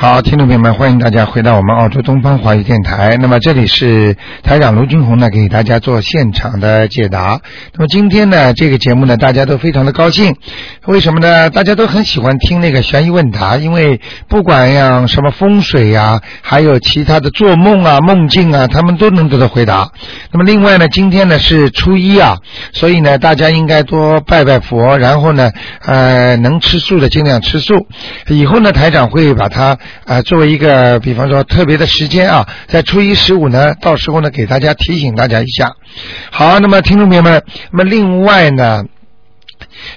好，听众朋友们，欢迎大家回到我们澳洲东方华语电台。那么这里是台长卢军红呢，给大家做现场的解答。那么今天呢，这个节目呢，大家都非常的高兴。为什么呢？大家都很喜欢听那个悬疑问答，因为不管像什么风水呀、还有其他的做梦啊、梦境啊，他们都能得到回答。那么另外呢，今天呢是初一啊，所以呢，大家应该多拜拜佛，然后呢，呃，能吃素的尽量吃素。以后呢，台长会把它啊、作为一个，比方说特别的时间啊，在初一十五呢，到时候呢给大家提醒大家一下。好，那么听众朋友们，那么另外呢。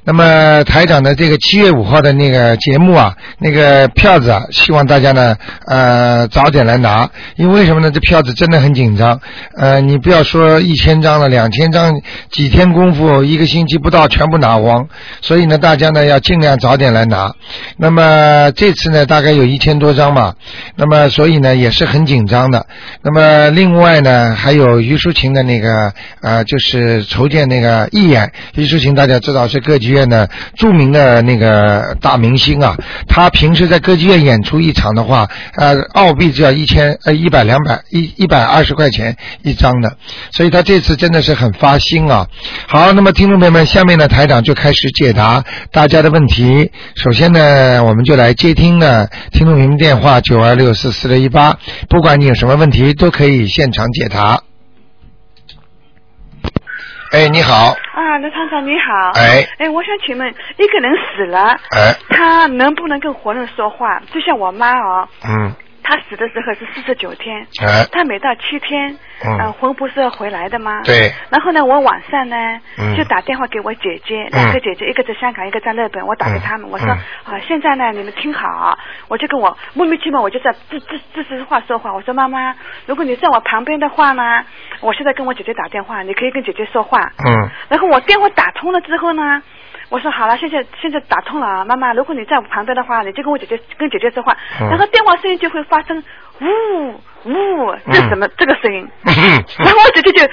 那么台长的这个七月五号的那个节目啊，那个票子啊，希望大家呢呃早点来拿，因为什么呢？这票子真的很紧张，呃，你不要说一千张了，两千张，几天功夫，一个星期不到全部拿光，所以呢，大家呢要尽量早点来拿。那么这次呢，大概有一千多张嘛，那么所以呢也是很紧张的。那么另外呢，还有于淑琴的那个呃，就是筹建那个义演，于淑琴大家知道是歌剧院的著名的那个大明星啊，他平时在歌剧院演出一场的话，呃，澳币只要一千呃一百两百一一百二十块钱一张的，所以他这次真的是很发心啊。好，那么听众朋友们，下面呢台长就开始解答大家的问题。首先呢，我们就来接听呢听众朋友电话九二六四四六一八，不管你有什么问题，都可以现场解答。哎，你好，啊，刘厂长你好。哎，哎，我想请问，一个人死了，哎，他能不能跟活人说话？就像我妈哦，嗯，她死的时候是四十九天，哎，她每到七天，嗯。呃魂不是要回来的吗？。对，然后呢，我晚上呢，嗯。就打电话给我姐姐，嗯两个姐姐，一个在香港，一个在日本，我打给他们，我说、嗯啊，现在呢，你们听好，我就跟我莫名其妙，我就在这这这是话说话，我说妈妈，如果你在我旁边的话呢，我现在跟我姐姐打电话，你可以跟姐姐说话，嗯。然后我电话打通了之后呢，我说好了，现在现在打通了啊，妈妈，如果你在我旁边的话，你就跟我姐姐跟姐姐说话，嗯。然后电话声音就会发生呜呜，这什么、这个声音？嗯。然后我姐姐就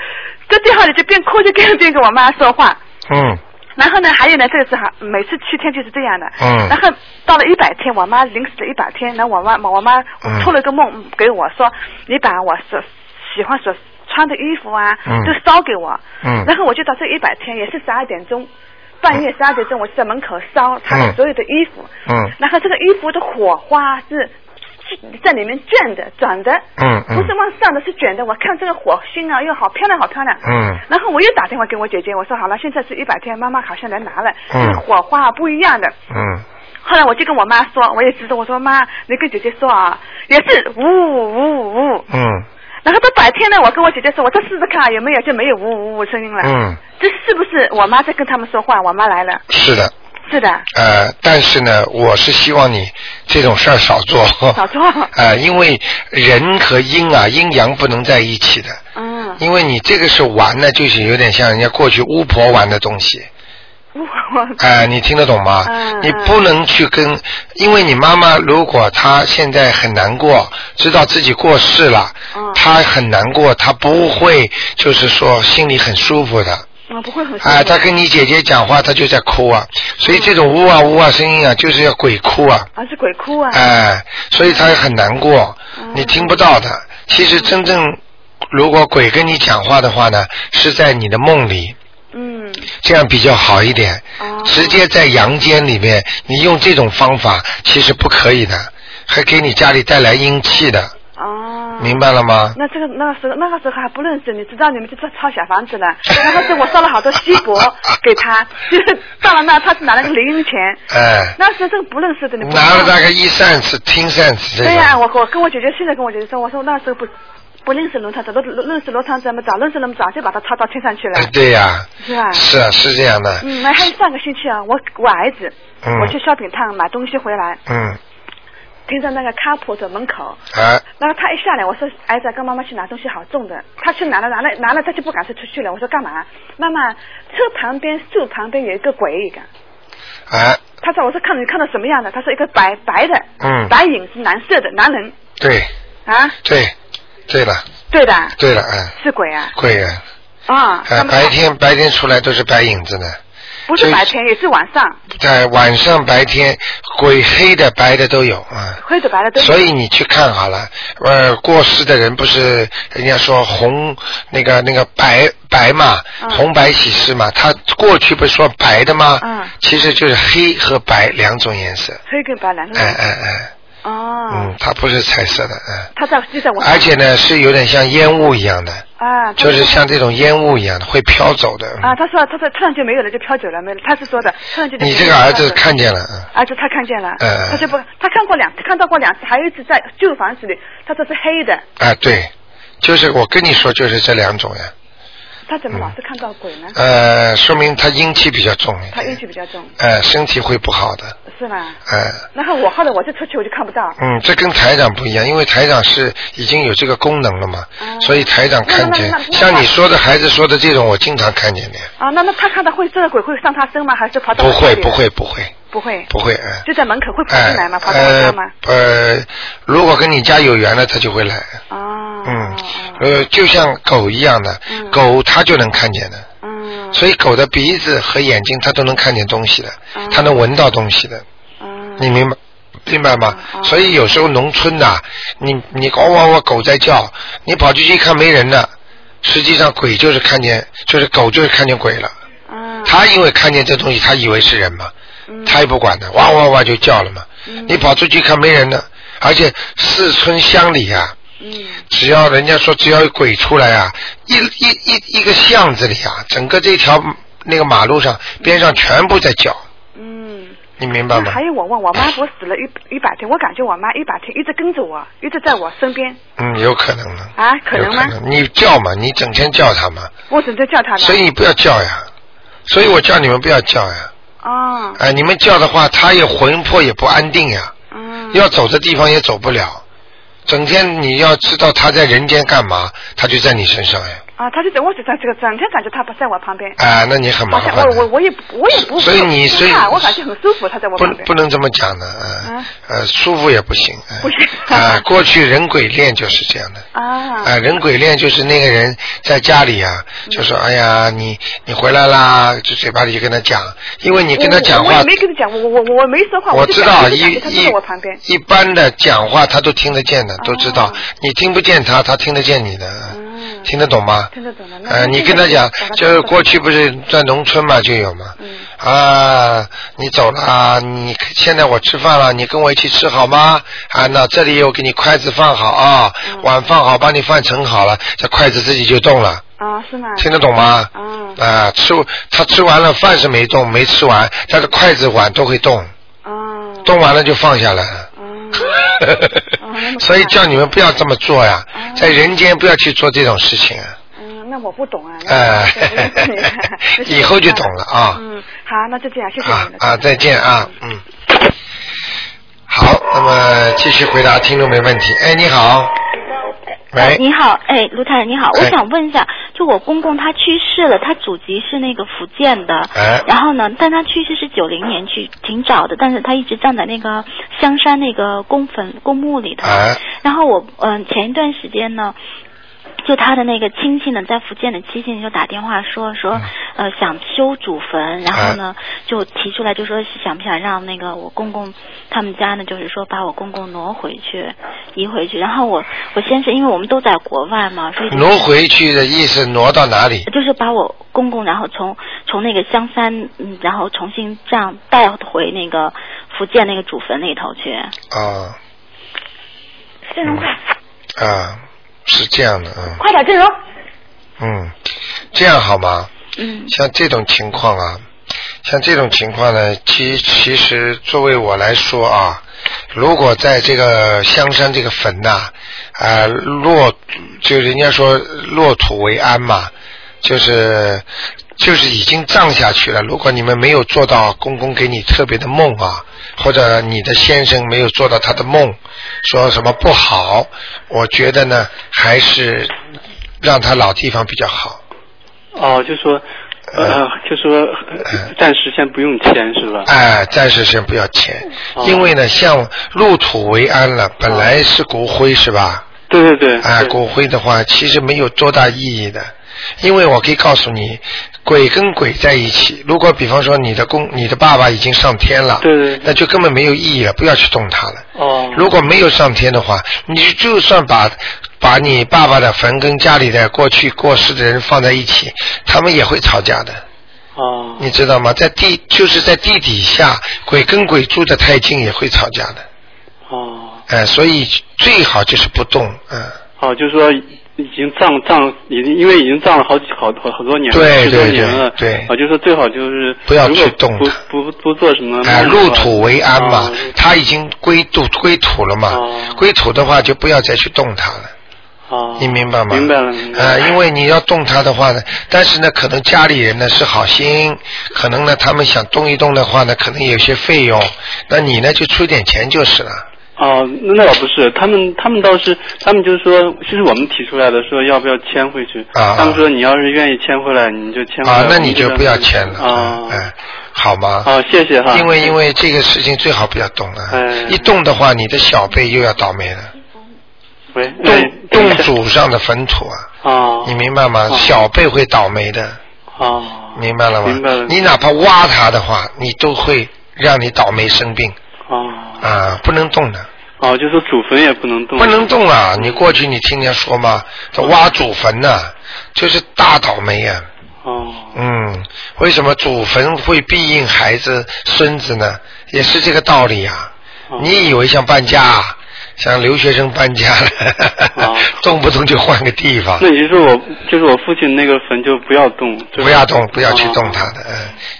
在电话里就边哭就边边跟我妈说话。嗯。然后呢，还有呢，这个是哈，每次七天就是这样的。嗯。然后到了一百天，我妈临死的一百天，然后我妈我妈嗯。托了个梦给我说，你把我所喜欢所穿的衣服啊，嗯。都烧给我。嗯。然后我就到这一百天，也是十二点钟，半夜十二点钟，我就在门口烧他的嗯所有的衣服。嗯。然后这个衣服的火花是 在里面转的、转的，嗯嗯不是往上的，是卷的。我看这个火星啊，又好漂亮，好漂亮。嗯然后我又打电话给我姐姐，我说好了，现在是一百天，妈妈好像来拿了，嗯这个火花不一样的。嗯后来我就跟我妈说，我也知道，我说妈，你跟姐姐说啊，也是呜呜呜。嗯然后到白天呢，我跟我姐姐说，我再试试看有没有，就没有呜呜呜声音了。嗯，这是不是我妈在跟他们说话？我妈来了，是的，是的，呃，但是呢，我是希望你这种事儿少做。少做。呃，因为人和阴啊，阴阳不能在一起的。嗯，因为你这个是玩呢，就是有点像人家过去巫婆玩的东西。巫婆哎、你听得懂吗？嗯你不能去跟，因为你妈妈如果她现在很难过，知道自己过世了，嗯她很难过，她不会就是说心里很舒服的。我不会很舒服哎、她跟你姐姐讲话，他就在哭啊，所以这种呜啊呜啊声音啊，就是要鬼哭啊，啊是鬼哭啊。哎、所以他很难过，嗯你听不到的。其实真正如果鬼跟你讲话的话呢，是在你的梦里。嗯。这样比较好一点。哦直接在阳间里面，你用这种方法其实不可以的，还给你家里带来阴气的，哦。明白了吗？那这个那个时候那个时候还不认识，你知道你们就在抄小房子了。然后是我烧了好多锡箔给他，就是到了那他是拿了个零用钱。哎，那时候这个不认识的，你拿了大概一扇子、听扇子这对呀、种。我我跟我姐姐现在跟我姐姐说，我说那时候不不认识罗厂长，都认识罗厂长嘛，早认识那么早就把他抄到天上去了哎，，对呀、是吧？是啊，是这样的。嗯，那还有上个星期啊，我我儿子，嗯我去烧饼摊买东西回来，嗯停在那个 carport 门口。啊然后他一下来，我说儿子跟妈妈去拿东西，好重的。他去拿了，拿了，拿了，他就不敢再出去了。我说干嘛？妈妈，车旁边树旁边有一个鬼一个。啊，他说我说看你看到什么样的？他说一个白白的，嗯白影是蓝色的男人对啊，对对了对的，对了，嗯，是鬼啊贵啊，啊，啊白天白天出来都是白影子呢，不是白天也是晚上，在晚上白天鬼黑的白的都有啊。黑的白的都有。所以你去看好了，呃，过世的人不是人家说红那个那个白白嘛，嗯红白喜事嘛，他过去不是说白的吗？嗯其实就是黑和白两种颜色。黑跟白两个哎人。哎哎，哦，嗯，它不是彩色的，嗯。它在就在我。而且呢，是有点像烟雾一样的，啊，就是像这种烟雾一样的，会飘走的。啊，他说他说突然就没有了，就飘走了，没了。他是说的，突然就你这个儿子看见了，嗯。儿子他看见了，嗯他就不，他看过两看到过两次，还有一次在旧房子里，他说是黑的，啊，对，就是我跟你说，就是这两种呀。他怎么老是看到鬼呢？呃，说明他阴气比较重一点。他阴气比较重，呃，身体会不好的。是吗？呃，然后我后来我就出去我就看不到，嗯，这跟台长不一样，因为台长是已经有这个功能了嘛，哦所以台长看见像你说的孩子说的这种，我经常看见的。啊，那那他看到会这个鬼会上他身吗？还是跑到不会，不会，不会，不会，不会，嗯。就在门口会跑哎进来吗？跑到我家吗？呃呃，如果跟你家有缘了，他就会来。哦，嗯哦，呃，就像狗一样的，嗯狗它就能看见的，嗯，所以狗的鼻子和眼睛它都能看见东西的，嗯它能闻到东西的，嗯，你明白？明白吗？嗯所以有时候农村的，你你汪汪汪狗在叫，你跑进去一看没人了，实际上鬼就是看见，就是狗就是看见鬼了。嗯，他因为看见这东西，他以为是人嘛，嗯他也不管的，哇哇哇就叫了嘛。嗯你跑出去看没人了，而且四村乡里啊，嗯只要人家说只要有鬼出来啊，一一一一个巷子里啊，整个这条那个马路上边上全部在叫，嗯。你明白吗还？有我问我妈，我死了一一百天，我感觉我妈一百天一直跟着我，一直在我身边嗯，有可能的。啊，可能吗？有可能，你叫嘛，你整天叫他嘛，我整天叫她。所以你不要叫呀，所以我叫你们不要叫呀，哦，哎、你们叫的话，他也魂魄也不安定呀，嗯，要走的地方也走不了，整天你要知道他在人间干嘛，他就在你身上呀，啊，他就在我身上这个整天感觉他不在我旁边，啊、那你很麻烦。我我我也我也不所以你所以我感觉很舒服，他在我旁边。不能这么讲的，呃啊呃，舒服也不行，呃不行啊、过去人鬼恋就是这样的，啊啊、人鬼恋就是那个人在家里啊，嗯就说哎呀，你你回来啦，就嘴巴里就跟他讲，因为你跟他讲话我我也，没跟他讲，我我我我没说话，我知道一她就一在我旁边。一般的讲话他都听得见的，都知道哦，你听不见他，他听得见你的，嗯，听得懂吗？听得懂了。那呃，你跟他讲，就是过去不是在农村嘛，就有嘛。嗯啊，你走了啊，你现在我吃饭了，你跟我一起吃好吗？啊，那这里我给你筷子放好啊，嗯碗放好，把你饭盛好了，这筷子自己就动了，啊，是吗？听得懂吗？嗯啊，吃他吃完了，饭是没动，没吃完，但是筷子碗都会动，嗯动完了就放下来了。嗯哦 所以叫你们不要这么做呀，哦在人间不要去做这种事情啊。嗯，那我不懂啊。哎 以后就懂了啊嗯，好，那就这样，谢谢。啊啊，再见啊，嗯。好，那么继续回答听众没问题。哎，你好，呃，喂，你好，哎，卢太太你好，我哎想问一下，就我公公他去世了，他祖籍是那个福建的，哎然后呢，但他去世是九零年去，挺早的，但是他一直葬在那个香山那个公坟公墓里头。哎然后我嗯、前一段时间呢。就他的那个亲戚呢，在福建的亲戚就打电话说说，嗯呃，想修祖坟，然哎后呢，就提出来就说想不想让那个我公公他们家呢，就是说把我公公挪回去，移回去。然后我我先是因为我们都在国外嘛，所以就挪回去的意思挪到哪里？就是把我公公，然后从从那个香山，嗯，然后重新这样带回那个福建那个祖坟里头去。啊非常快，啊，是这样的，嗯快点，进入。嗯，这样好吗？嗯像这种情况啊，像这种情况呢，其其实作为我来说啊，如果在这个香山这个坟呐、啊，落就人家说落土为安嘛，就是就是已经葬下去了。如果你们没有做到公公给你特别的梦啊，或者你的先生没有做到他的梦，说什么不好，我觉得呢，还是让他老地方比较好。哦，就说呃，就说呃暂时先不用签是吧？哎，暂时先不要签，哦因为呢，像入土为安了，本来是骨灰是吧？对对对。啊，对骨灰的话，其实没有多大意义的，因为我可以告诉你，鬼跟鬼在一起，如果比方说你的公、你的爸爸已经上天了，对那就根本没有意义了，不要去动他了。哦。如果没有上天的话，你就算把把你爸爸的坟跟家里的过去过世的人放在一起，他们也会吵架的。哦。你知道吗？在地就是在地底下，鬼跟鬼住的太近也会吵架的。哦。哎、所以最好就是不动，嗯。哦，就是说已经葬葬，已经因为已经葬了好几好好好多年了，对十多对年了，对对啊，就说最好就是不要去动不不不做什么哎、入土为安嘛哦，他已经归土归土了嘛，哦归土的话就不要再去动它了。哦，你明白吗？明白了，明白了。呃，因为你要动它的话呢，但是呢，可能家里人呢是好心，可能呢他们想动一动的话呢，可能有些费用，那你呢就出点钱就是了。哦，那那倒不是，他们他们倒是，他们就是说，其实我们提出来的，说要不要迁回去。啊他们说你要是愿意迁回来，你就迁回来。啊，那你就不要迁了。啊嗯，哎，好吗？好，谢谢哈。因为因为这个事情最好不要动了，哎一动的话，你的小辈又要倒霉了，喂，动哎动祖上的坟土啊，哦你明白吗？哦小辈会倒霉的，哦明白了吗？明白了你哪怕挖他的话，你都会让你倒霉生病哦啊，不能动的。哦，就是祖坟也不能动。不能动啊！你过去你听人家说吗？这挖祖坟呐、就是大倒霉啊。哦嗯，为什么祖坟会庇应孩子、孙子呢？也是这个道理呀、哦你以为像搬家啊，像留学生搬家了，哦 动不动就换个地方那？也就是我，就是我父亲那个坟就不要动，就是不要动，不要去动哦它的，嗯，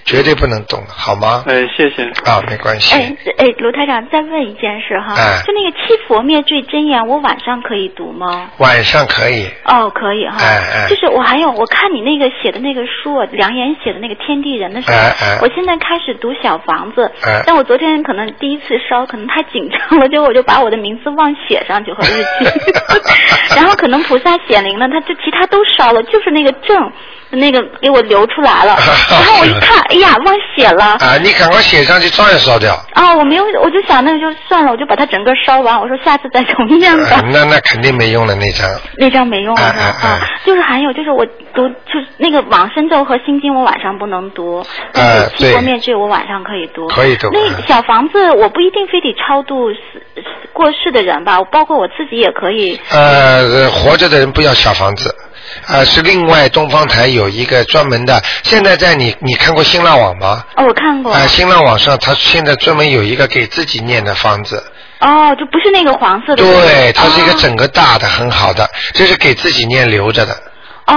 绝对不能动，好吗？哎，谢谢。啊，没关系。哎哎，卢台长，再问一件事哈，哎就那个七佛灭罪真言，我晚上可以读吗？晚上可以，哦，可以哈。哎哎就是我还有，我看你那个写的那个书，梁岩写的那个《天地人》的时候，哎哎我现在开始读小房子，哎但我昨天可能第一次烧，可能太紧张了，结果我就把我的名字忘写上去和日期，然后可能菩萨显灵了，他就其他都烧了，就是那个证。那个给我留出来了，然后我一看，哎呀，忘写了。啊，你赶快写上去，照样烧掉。啊，我没有，我就想那个就算了，我就把它整个烧完。我说下次再重念吧。啊那那肯定没用了那张。那张没用了啊，就是还有就是我读就是那个往生咒和心经我晚上不能读，但哎是七佛对灭罪我晚上可以读。可以读那嗯小房子我不一定非得超度过世的人吧，包括我自己也可以。呃，活着的人不要小房子，呃，是另外东方台有一个专门的，现在在你你看过新浪网吗？哦，我看过。啊、新浪网上它现在专门有一个给自己念的方子，哦，就不是那个黄色的。对，它是一个哦整个大的，很好的，这是给自己念留着的。哦，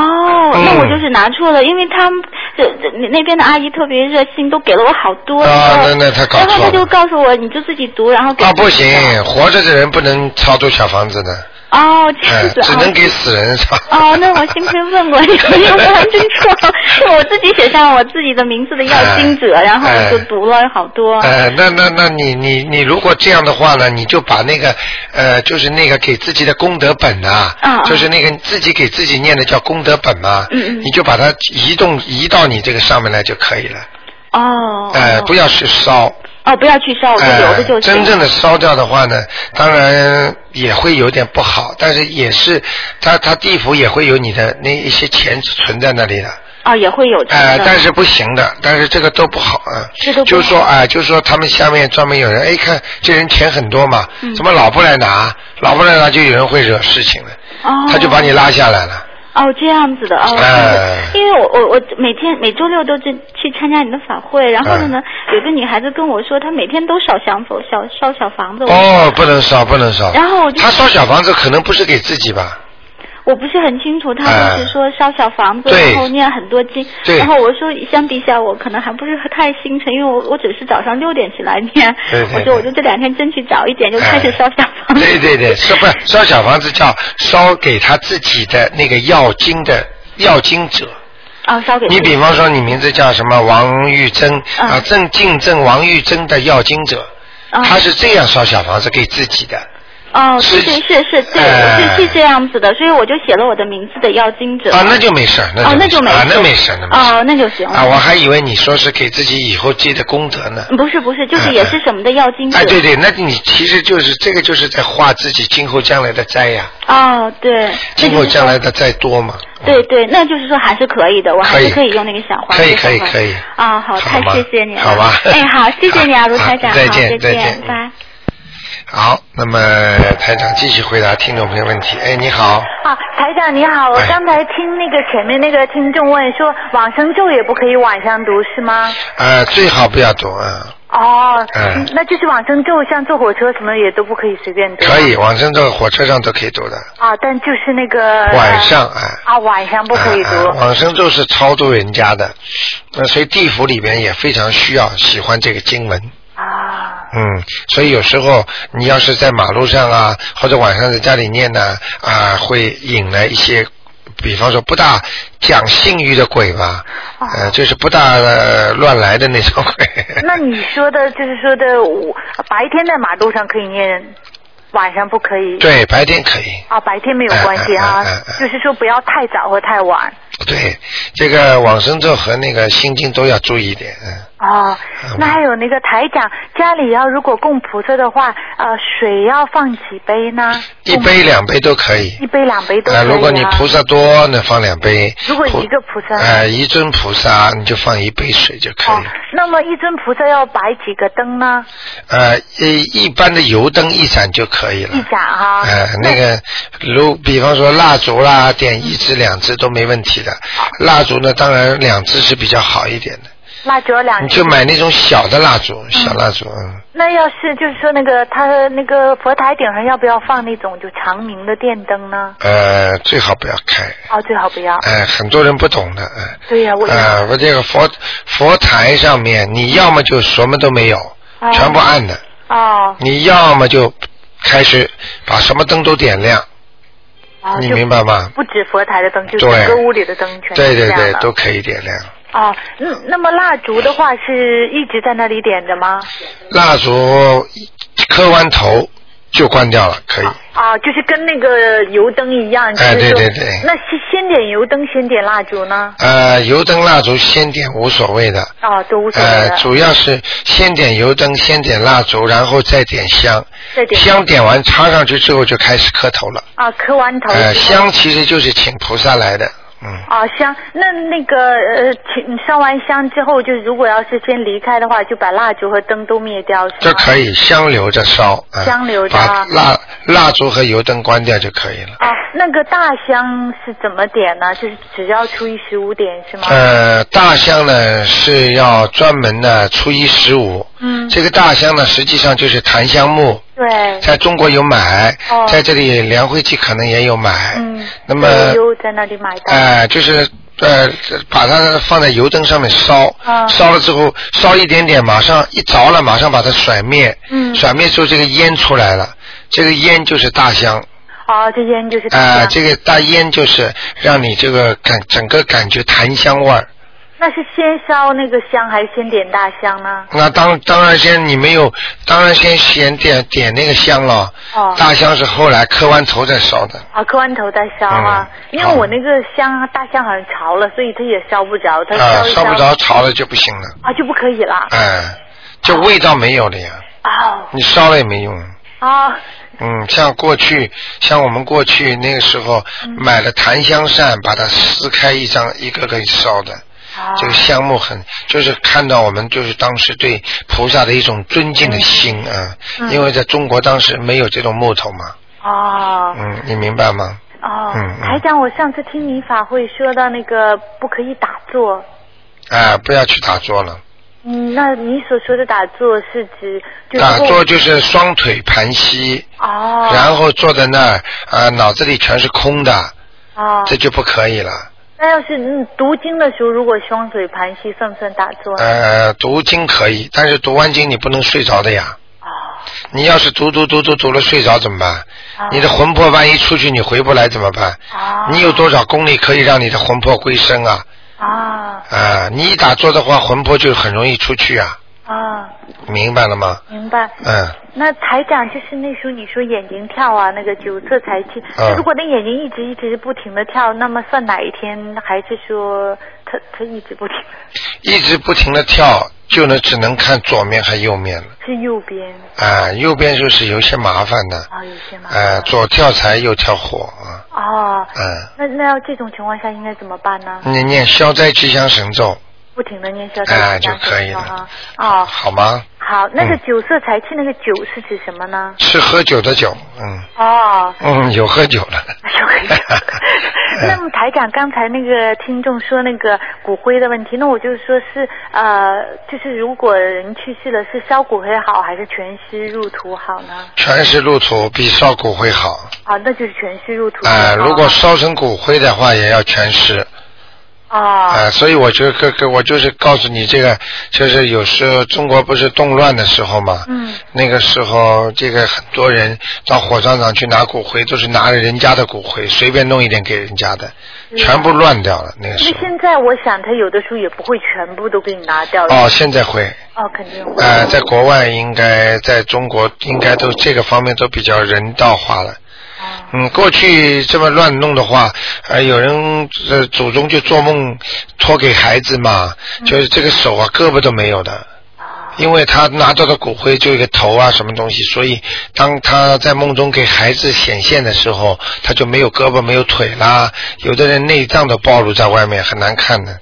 那嗯我就是拿错了，因为他们这这那边的阿姨特别热心，都给了我好多。啊那那他搞然后他就告诉我，你就自己读，然后给。啊，不行，活着的人不能超度小房子的，哦，这哎、样子。只能哦给死人超。哦，那我幸亏问过你，要不然真错。是我自己写上我自己的名字的要经者，哎然后我就读了好多。呃，那那那你你你如果这样的话呢，你就把那个呃，就是那个给自己的功德本啊，就是那个自己给自己念的叫功德本嘛，嗯嗯你就把它移动移到你这个上面来就可以了，哦。呃，哦不要去烧，哦，不要去烧，我就留着就呃，真正的烧掉的话呢，当然也会有点不好，但是也是，他他地府也会有你的那一些钱存在那里的。哦，也会有钱哎、的。但是不行的，但是这个都不好啊。这都不就是说，好哎、就是说他们下面专门有人，哎，看这人钱很多嘛，嗯怎么老不来拿？老不来拿就有人会惹事情了，哦。他就把你拉下来了。哦，这样子的哦，因为我我我每天每周六都去去参加你的法会，然后哎呢，有个女孩子跟我说，她每天都烧香佛烧烧小房子。哦，不能烧，不能烧。然后我就她烧小房子可能不是给自己吧？我不是很清楚，她哎就是说烧小房子，对然后念很多经。对然后我说相比下，我可能还不是太心诚，因为我我只是早上六点起来念。对对我说我就这两天争取早一点就开始烧小房子。对对对，烧不烧小房子叫烧给他自己的那个要经的要经者。啊，烧给你比方说，你名字叫什么王玉珍嗯啊，正竞争王玉珍的要经者，啊他是这样烧小房子给自己的。哦，是对对是是，对，哎是是这样子的，所以我就写了我的名字的要经者。啊，那就没事，那哦，那就没事儿啊，就没事那没事，那没事哦，那就行了。啊，我还以为你说是给自己以后积的功德呢。不是不是，就是也是什么的要经者。哎，对对，那你其实就是这个，就是在化自己今后将来的灾呀，哦，对，今后将来的灾多嘛。对对，那就是说还是可以的，我还是可以用那个小花。可以可以可以啊，好，太谢谢你了。好吧哎，好，谢谢你啊，卢台长。好再见再见拜。好，那么台长继续回答听众朋友问题。哎，你好，啊，台长你好，我哎刚才听那个前面那个听众问说往生咒也不可以晚上读是吗？呃，最好不要读啊，哦，嗯那就是往生咒，像坐火车什么也都不可以随便读。可以，。往生咒火车上都可以读的，啊，但就是那个晚上啊。啊，晚上不可以读。啊啊往生咒是超度人家的，那所以地府里边也非常需要喜欢这个经文。啊，嗯，所以有时候你要是在马路上啊，或者晚上在家里念呢，啊，会引来一些，比方说不大讲信誉的鬼吧，哦呃，就是不大、呃乱来的那种鬼。那你说的就是说的，我白天在马路上可以念，晚上不可以。。对，白天可以。啊，白天没有关系啊就是说不要太早或太晚。对，这个往生咒和那个心经都要注意一点。嗯。哦嗯，那还有那个台长，家里要如果供菩萨的话，呃，水要放几杯呢？一杯两杯都可以。一杯两杯都可以、呃，啊。如果你菩萨多，那放两杯。如果一个菩萨呃，一尊菩萨你就放一杯水就可以哦了。，那么一尊菩萨要摆几个灯呢？呃，一一般的油灯一盏就可以了。一盏哈。呃，那个，如比方说蜡烛啦，点一支两支都没问题的。蜡烛呢，当然两支是比较好一点的。蜡烛要两你就买那种小的蜡烛，小蜡烛，嗯，那要是就是说那个他那个佛台顶上要不要放那种就长明的电灯呢？呃，最好不要开。哦，最好不要。呃，很多人不懂的，呃，对呀、我也。呃，我这个佛佛台上面，你要么就什么都没有，哦全部暗的；哦你要么就开始把什么灯都点亮，你明白吗？不止佛台的灯，就是整个屋里的灯全对对对都可以点亮。哦，嗯，那么蜡烛的话是一直在那里点着吗？蜡烛磕完头就关掉了，可以。啊，就是跟那个油灯一样，就是哎，对对对那先先点油灯，先点蜡烛呢？呃，油灯蜡烛先点无所谓的，哦，都无所谓呃，主要是先点油灯，先点蜡烛，然后再点香。再点香点完插上去之后就开始磕头了。啊，磕完头。呃，香其实就是请菩萨来的，嗯。啊，香，那那个呃，请上完香之后，就如果要是先离开的话，就把蜡烛和灯都灭掉，是吗？这可以香留着烧，啊香留着蜡蜡烛和油灯关掉就可以了。啊，那个大香是怎么点呢？就是只要初一十五点是吗？呃，大香呢是要专门的初一十五，嗯，这个大香呢实际上就是檀香木，对，在中国有买，哦。在这里梁慧记可能也有买。嗯，那么在那里买到。呃，就是呃，把它放在油灯上面烧，啊烧了之后烧一点点，马上一着了，马上把它甩灭，嗯。甩灭之后这个烟出来了，这个烟就是大香，哦，这烟就是啊、香。这个大烟就是让你这个感整个感觉檀香味儿。那是先烧那个香，还是先点大香呢？那当当然先你没有，当然先先点点那个香了。哦大香是后来磕完头再烧的。啊，磕完头再烧啊，嗯因为我那个香大香好像潮了，所以它也烧不着，它啊，烧不着潮了就不行了，啊就不可以了。哎，就味道没有了呀，哦你烧了也没用。啊嗯，像过去，像我们过去那个时候嗯买了檀香扇，把它撕开一张一个个烧的，啊这个香木很，就是看到我们就是当时对菩萨的一种尊敬的心啊，嗯。因为在中国当时没有这种木头嘛，哦。嗯，你明白吗？哦。嗯嗯，台长，我上次听你法会说到那个不可以打坐，啊，不要去打坐了，嗯，那你所说的打坐是指就打坐就是双腿盘膝，哦，然后坐在那儿啊，脑子里全是空的，哦，这就不可以了。那要是嗯读经的时候，如果双腿盘膝，算不算打坐？呃，读经可以，但是读完经你不能睡着的呀。哦你要是读读读读读了睡着怎么办？哦你的魂魄万一出去你回不来怎么办？哦你有多少功力可以让你的魂魄归身啊？啊啊，你一打坐的话，魂魄就很容易出去啊，啊，明白了吗？明白。嗯，那台长就是那时候你说眼睛跳啊，那个九色财气，嗯如果那眼睛一直一直不停的跳，那么算哪一天？还是说他他一直不停？一直不停的跳，就能只能看左面和右面了。是右边啊，右边就是有些麻烦的。啊，有些麻烦。呃，左跳财，右跳火啊。哦，嗯，那那要这种情况下应该怎么办呢？你念消灾吉祥神咒，不停的念消哎灾吉祥就可以了神咒哈。哦，好吗？好，那个嗯九色财气那个酒是指什么呢？是喝酒的酒，嗯哦，嗯，有喝酒了。有喝酒。那么台长刚才那个听众说那个骨灰的问题，那我就说是呃，就是如果人去世了，是烧骨灰好还是全尸入土好呢？全尸入土比烧骨灰好。啊，那就是全尸入土。呃、如果烧成骨灰的话，也要全尸。啊啊、所以我就跟跟我就是告诉你，这个就是有时候中国不是动乱的时候嘛，嗯那个时候这个很多人到火葬场去拿骨灰，都是拿着人家的骨灰，随便弄一点给人家的，全部乱掉了。那个时候，现在我想他有的时候也不会全部都给你拿掉了。哦，现在会，哦，肯定会。呃，在国外应该在中国应该都这个方面都比较人道化了。哦。嗯，过去这么乱弄的话，呃，有人呃祖宗就做梦托给孩子嘛，嗯。就是这个手啊胳膊都没有的，因为他拿到的骨灰就一个头啊什么东西，所以当他在梦中给孩子显现的时候，他就没有胳膊没有腿啦，有的人内脏都暴露在外面，很难看的。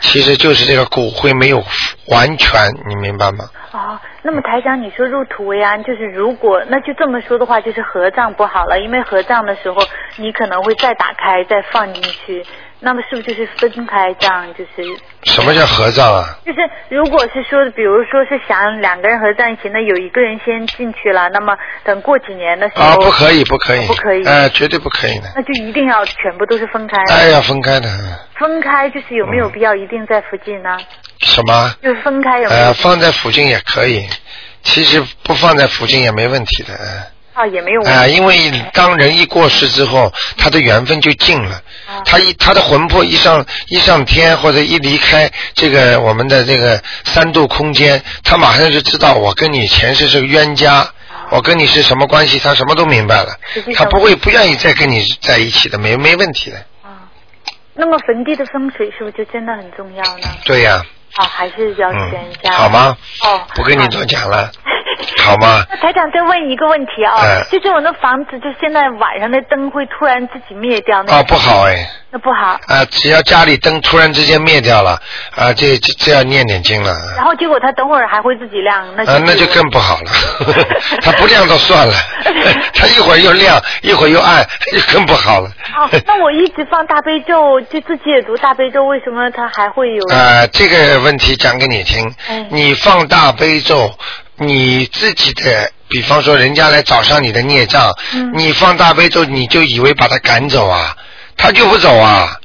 其实就是这个骨灰没有完全，你明白吗？哦，那么台长，你说入土为安，就是如果那就这么说的话，就是合葬不好了，因为合葬的时候你可能会再打开再放进去，那么是不是就是分开葬？就是什么叫合葬啊？就是如果是说，比如说是想两个人合葬一起，那有一个人先进去了，那么等过几年的时候，啊，不可以，不可以，不可以哎、绝对不可以的，那就一定要全部都是分开。哎，要分开的。分开就是有没有必要一定在附近呢？什么？就是分开有没有呃，？放在附近也可以，其实不放在附近也没问题的。嗯啊，也没有问啊、题。因为当人一过世之后，他的缘分就尽了。啊他一他的魂魄一上一上天或者一离开这个我们的这个三度空间，他马上就知道我跟你前世是个冤家，我跟你是什么关系，他什么都明白了他不会不愿意再跟你在一起的，没没问题的。啊，那么坟地的风水是不是就真的很重要呢？对呀、啊，还是要选嗯一下。，好吗？哦，不跟你多讲了，好吗？那台长再问一个问题啊，嗯就是我那房子，就现在晚上的灯会突然自己灭掉，那啊，不好哎。那不好。啊，只要家里灯突然之间灭掉了，啊，这这这要念点经了，然后结果它等会儿还会自己亮，那啊，那就更不好了。它不亮都算了，它一会儿又亮，一会儿又暗，就 更不好了。哦，那我一直放大悲咒，就自己也读大悲咒，为什么它还会有？啊，这个问题讲给你听嗯，你放大悲咒，你自己的，比方说人家来找上你的孽障，嗯你放大悲咒，你就以为把他赶走啊，他就不走啊，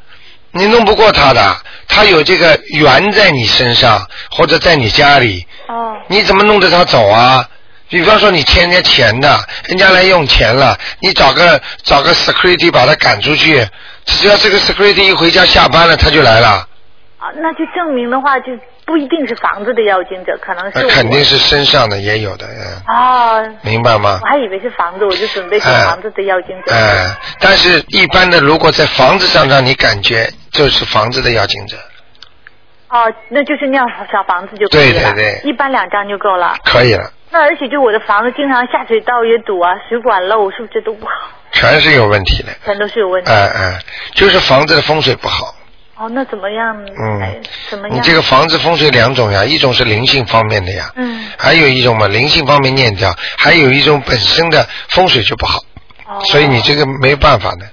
你弄不过他的，他有这个缘在你身上或者在你家里，哦你怎么弄得他走啊？比方说你欠人家钱的，人家来用钱了，你找个找个 security 把他赶出去，只要这个 security 一回家下班了，他就来了。啊，那就证明的话，就不一定是房子的要经者，可能是肯定是身上的也有的，嗯，啊。明白吗我？还以为是房子，我就准备是哎房子的要经者。哎，但是一般的，如果在房子上让你感觉就是房子的要经者，哦，那就是那样小房子就可以了。对对对一般两张就够了。可以了，那而且就我的房子经常下水道也堵啊，水管漏，是不是这都不好？全是有问题的，全都是有问题。哎哎，就是房子的风水不好。哦，那怎么样？哎嗯，怎么样？你这个房子风水两种呀，一种是灵性方面的呀，嗯，还有一种嘛，灵性方面念掉，还有一种本身的风水就不好，哦所以你这个没办法的，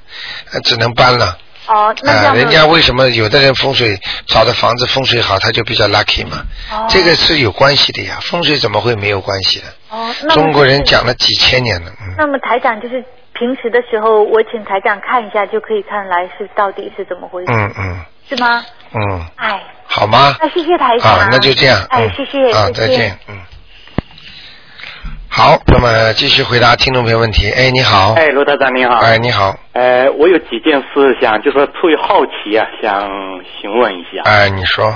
呃只能搬了。哦，那人家为什么有的人风水找的房子风水好，他就比较 lucky 嘛？哦这个是有关系的呀，风水怎么会没有关系的？哦，那中国人讲了几千年了，嗯，那么台长就是平时的时候，我请台长看一下，就可以看来是到底是怎么回事，嗯嗯是吗？嗯，哎，好吗？那谢谢台长。啊，那就这样，哎嗯，谢谢，啊，再再见，嗯。好，那么继续回答听众朋友问题。哎，你好。哎，罗台长你好。哎，你好。呃，我有几件事想，就是出于好奇啊，想询问一下。哎，你说。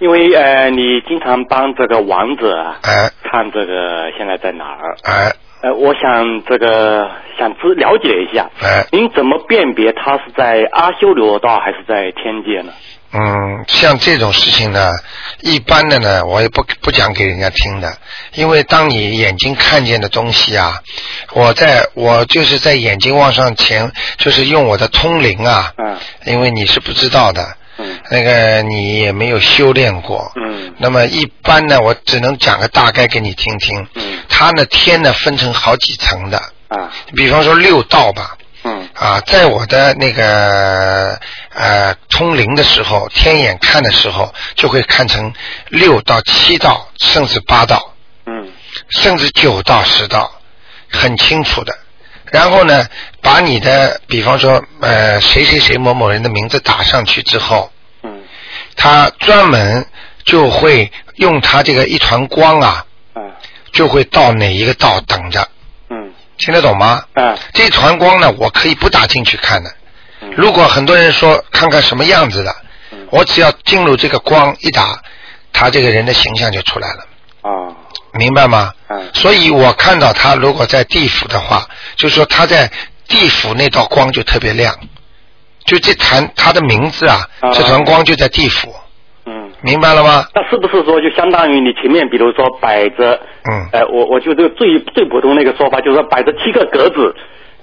因为呃，你经常帮这个王者啊，哎，看这个现在在哪儿？哎，呃，我想这个想知了解一下，哎，您怎么辨别他是在阿修罗道还是在天界呢？嗯，像这种事情呢，一般的呢，我也不不讲给人家听的，因为当你眼睛看见的东西啊，我在我就是在眼睛往上前，就是用我的通灵啊，嗯，因为你是不知道的，嗯，那个你也没有修炼过，嗯，那么一般呢，我只能讲个大概给你听听，嗯，它呢天呢分成好几层的，啊，比方说六道吧。嗯。啊，在我的那个呃通灵的时候，天眼看的时候，就会看成六到七道，甚至八道，嗯。甚至九道十道，很清楚的。然后呢，把你的，比方说呃谁谁谁某某人的名字打上去之后，嗯他专门就会用他这个一团光啊，嗯就会到哪一个道等着，嗯听得懂吗？啊这一团光呢，我可以不打进去看的。如果很多人说看看什么样子的，嗯我只要进入这个光一打，他这个人的形象就出来了，啊明白吗？嗯所以我看到他如果在地府的话，就说他在地府那道光就特别亮，就这团他的名字啊，啊这团光就在地府，嗯。明白了吗？那是不是说就相当于你前面比如说摆着，嗯呃，我我就这个最最普通的一个说法，就是说摆着七个格子，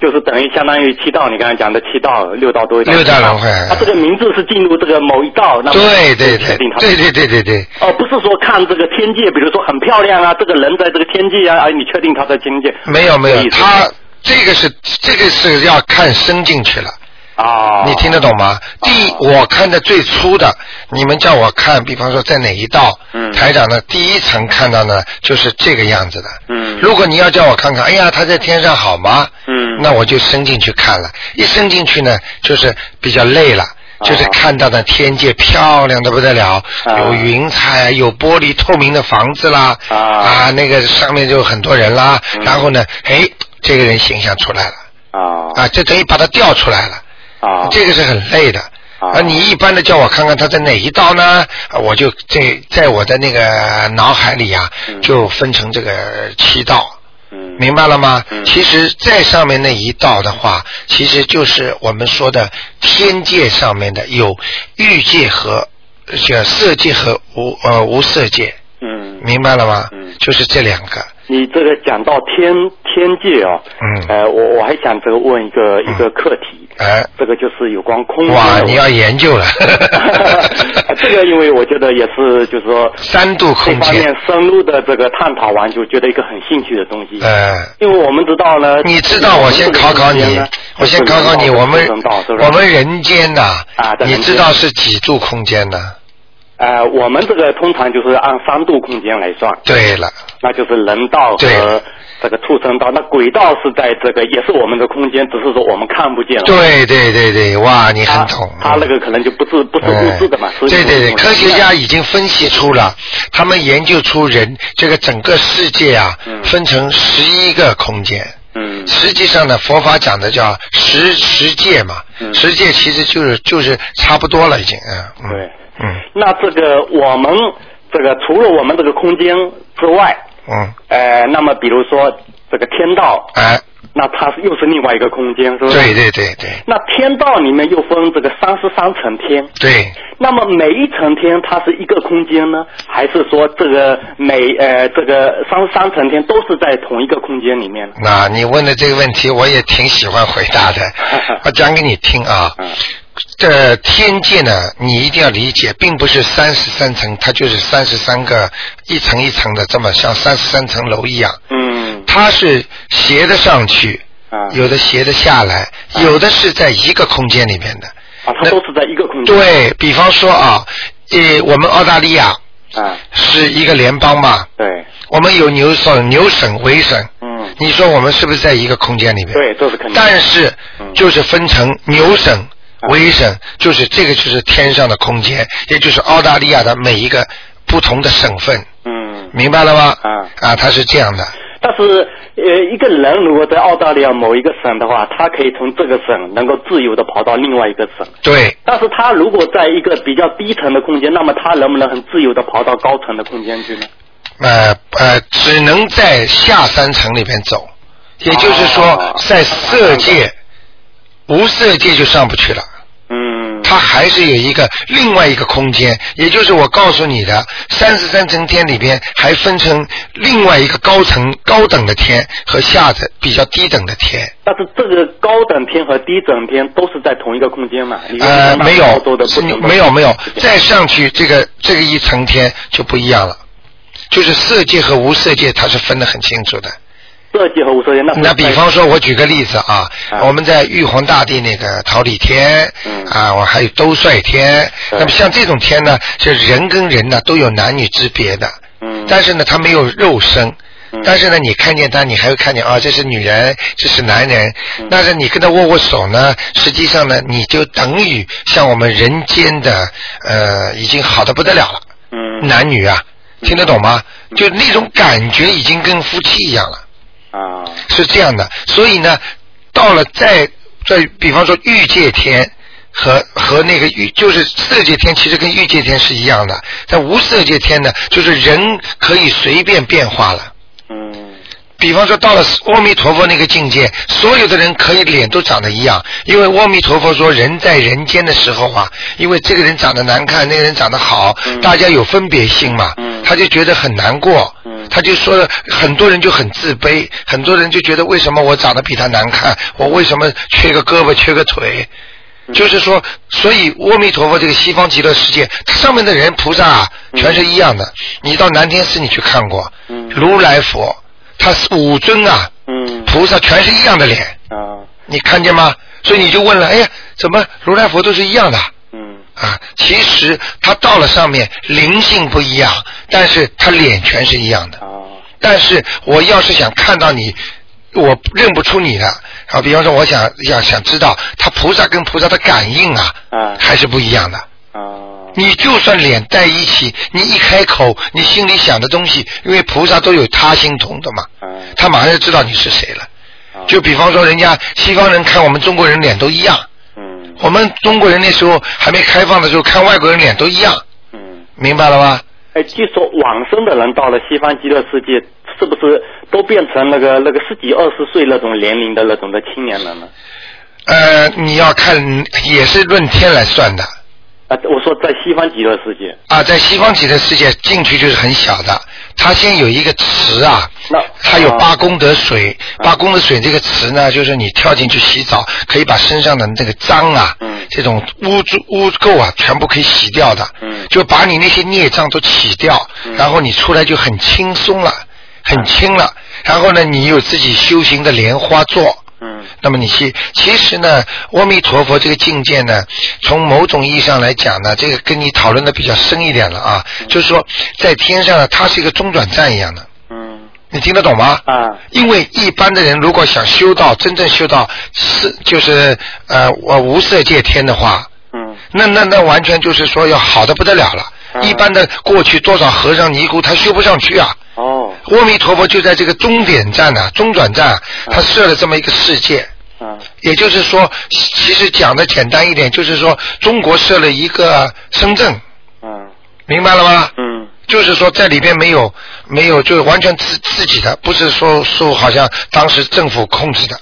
就是等于相当于七道，你刚才讲的七道、六道都会到六道七轮回他这个名字是进入这个某一道，那么对对确定它对对对对对，哦，不是说看这个天界，比如说很漂亮啊，这个人在这个天界啊，哎，你确定他在天界？没有没有他这个是这个是要看伸进去了。啊，你听得懂吗？第一，我看的最粗的，你们叫我看，比方说在哪一道，嗯。台长呢，第一层看到呢就是这个样子的。嗯。如果你要叫我看看，哎呀，他在天上好吗？嗯。那我就伸进去看了，一伸进去呢，就是比较累了。就是看到的天界漂亮的不得了，啊。有云彩，有玻璃透明的房子啦，啊。那个上面就有很多人啦，嗯。然后呢，哎，这个人形象出来了，啊啊，这等于把它调出来了。啊，这个是很累的。啊啊，你一般的叫我看看他在哪一道呢？啊我就在在我的那个脑海里啊，嗯就分成这个七道，嗯明白了吗？嗯其实，在上面那一道的话，其实就是我们说的天界上面的有欲界和叫色界和无呃无色界，嗯，明白了吗？嗯就是这两个。你这个讲到天天界哦，嗯。呃，我我还想这个问一个、一个课题，哎，这个就是有关空间哇，你要研究了。这个因为我觉得也是，就是说三度空间。方面，深入的这个探讨完，就觉得一个很兴趣的东西。呃，因为我们知道呢，你知道，我先考考你，我先考考你，我们我们人间呐啊，在你知道是几度空间呢？呃，我们这个通常就是按三度空间来算，对了，那就是人道对。和这个畜生道。那轨道是在这个也是我们的空间，只是说我们看不见了。对对对对，哇，你很懂。他那个可能就不是不是哎物质的嘛，对对对，科学家已经分析出了，他们研究出人这个整个世界啊，嗯。分成十一个空间。嗯。实际上呢，佛法讲的叫十十界嘛，嗯。十界其实就是就是差不多了，已经，嗯，嗯。对，嗯。那这个我们这个除了我们这个空间之外，嗯，呃，那么比如说这个天道，哎，那它是又是另外一个空间，是不是？对对对对。那天道里面又分这个三十三层天，对，那么每一层天它是一个空间呢，还是说这个每呃这个三十三层天都是在同一个空间里面呢？那你问的这个问题，我也挺喜欢回答的。我讲给你听啊。嗯，这天界呢，你一定要理解，并不是三十三层，它就是三十三个一层一层的，这么像三十三层楼一样。嗯它是斜的上去，啊有的斜的下来，有的是在一个空间里面的。啊，它都是在一个空间。对比方说啊，呃，我们澳大利亚啊，是一个联邦嘛，对，我们有牛省、牛省、维省。嗯，你说我们是不是在一个空间里面？对，都是肯定。但是嗯就是分成牛省、啊维省，就是这个就是天上的空间，也就是澳大利亚的每一个不同的省份，嗯，明白了吗？啊啊，它是这样的。但是呃，一个人如果在澳大利亚某一个省的话，他可以从这个省能够自由的跑到另外一个省。对，但是他如果在一个比较低层的空间，那么他能不能很自由的跑到高层的空间去呢？呃呃，只能在下三层里边走，也就是说哦，在色界，无色界就上不去了。嗯，它还是有一个另外一个空间，也就是我告诉你的，三十三层天里边还分成另外一个高层高等的天和下的比较低等的天。但是这个高等天和低等天都是在同一个空间嘛？呃，没有没有没有，再上去这个这个一层天就不一样了，就是色界和无色界它是分得很清楚的。色界和无色界，那那比方说，我举个例子啊，啊我们在玉皇大帝那个桃李天，嗯啊，我还有兜率天，对那么像这种天呢，是人跟人呢都有男女之别的，嗯，但是呢，他没有肉身。嗯但是呢，你看见他，你还会看见啊，这是女人，这是男人。嗯但是你跟他握握手呢，实际上呢，你就等于像我们人间的呃，已经好的不得了了。嗯男女啊，听得懂吗？就那种感觉已经跟夫妻一样了。啊。是这样的，所以呢，到了在在比方说欲界天和和那个欲就是色界天，其实跟欲界天是一样的，在无色界天呢，就是人可以随便变化了。嗯。比方说到了阿弥陀佛那个境界，所有的人可以脸都长得一样，因为阿弥陀佛说人在人间的时候啊，因为这个人长得难看，那个人长得好，嗯。大家有分别心嘛，嗯。他就觉得很难过，嗯他就说很多人就很自卑，很多人就觉得为什么我长得比他难看，我为什么缺个胳膊缺个腿？嗯就是说，所以阿弥陀佛这个西方极乐世界，它上面的人菩萨啊，全是一样的。你到南天寺你去看过，嗯如来佛，他是五尊啊，嗯菩萨全是一样的脸，啊你看见吗？所以你就问了，哎呀，怎么如来佛都是一样的？嗯啊，其实他到了上面灵性不一样，但是他脸全是一样的。啊但是我要是想看到你，我认不出你的啊。比方说，我想想想知道他菩萨跟菩萨的感应啊，啊还是不一样的。啊你就算脸在一起，你一开口，你心里想的东西，因为菩萨都有他心通的嘛，啊他马上就知道你是谁了。啊就比方说，人家西方人看我们中国人脸都一样，嗯我们中国人那时候还没开放的时候，看外国人脸都一样，嗯。明白了吧？哎，据说往生的人到了西方极乐世界，是不是都变成那个那个十几二十岁那种年龄的那种的青年人了？呃，你要看也是论天来算的。啊，我说在西方极乐世界，啊，在西方极乐世界进去就是很小的，它先有一个池啊那，它有啊八功德水，八功德水这个池呢，就是你跳进去洗澡，可以把身上的那个脏啊，嗯。这种污渍污垢啊，全部可以洗掉的，嗯。就把你那些孽障都洗掉，嗯然后你出来就很轻松了，很轻了，然后呢，你有自己修行的莲花座。嗯。那么你去，其实呢，阿弥陀佛这个境界呢，从某种意义上来讲呢，这个跟你讨论的比较深一点了啊，就是说在天上呢，它是一个中转站一样的，嗯。你听得懂吗？啊。因为一般的人如果想修到真正修到是就是呃我无色界天的话，嗯。那那那完全就是说要好的不得了了。嗯。一般的过去多少和尚尼姑他修不上去啊。哦。阿弥陀佛就在这个终点站呢、中转站啊，他设了这么一个世界。嗯。也就是说，其实讲的简单一点，就是说中国设了一个深圳，嗯。明白了吗？嗯。就是说在里边没有没有，就是完全自自己的，不是说说好像当时政府控制的，嗯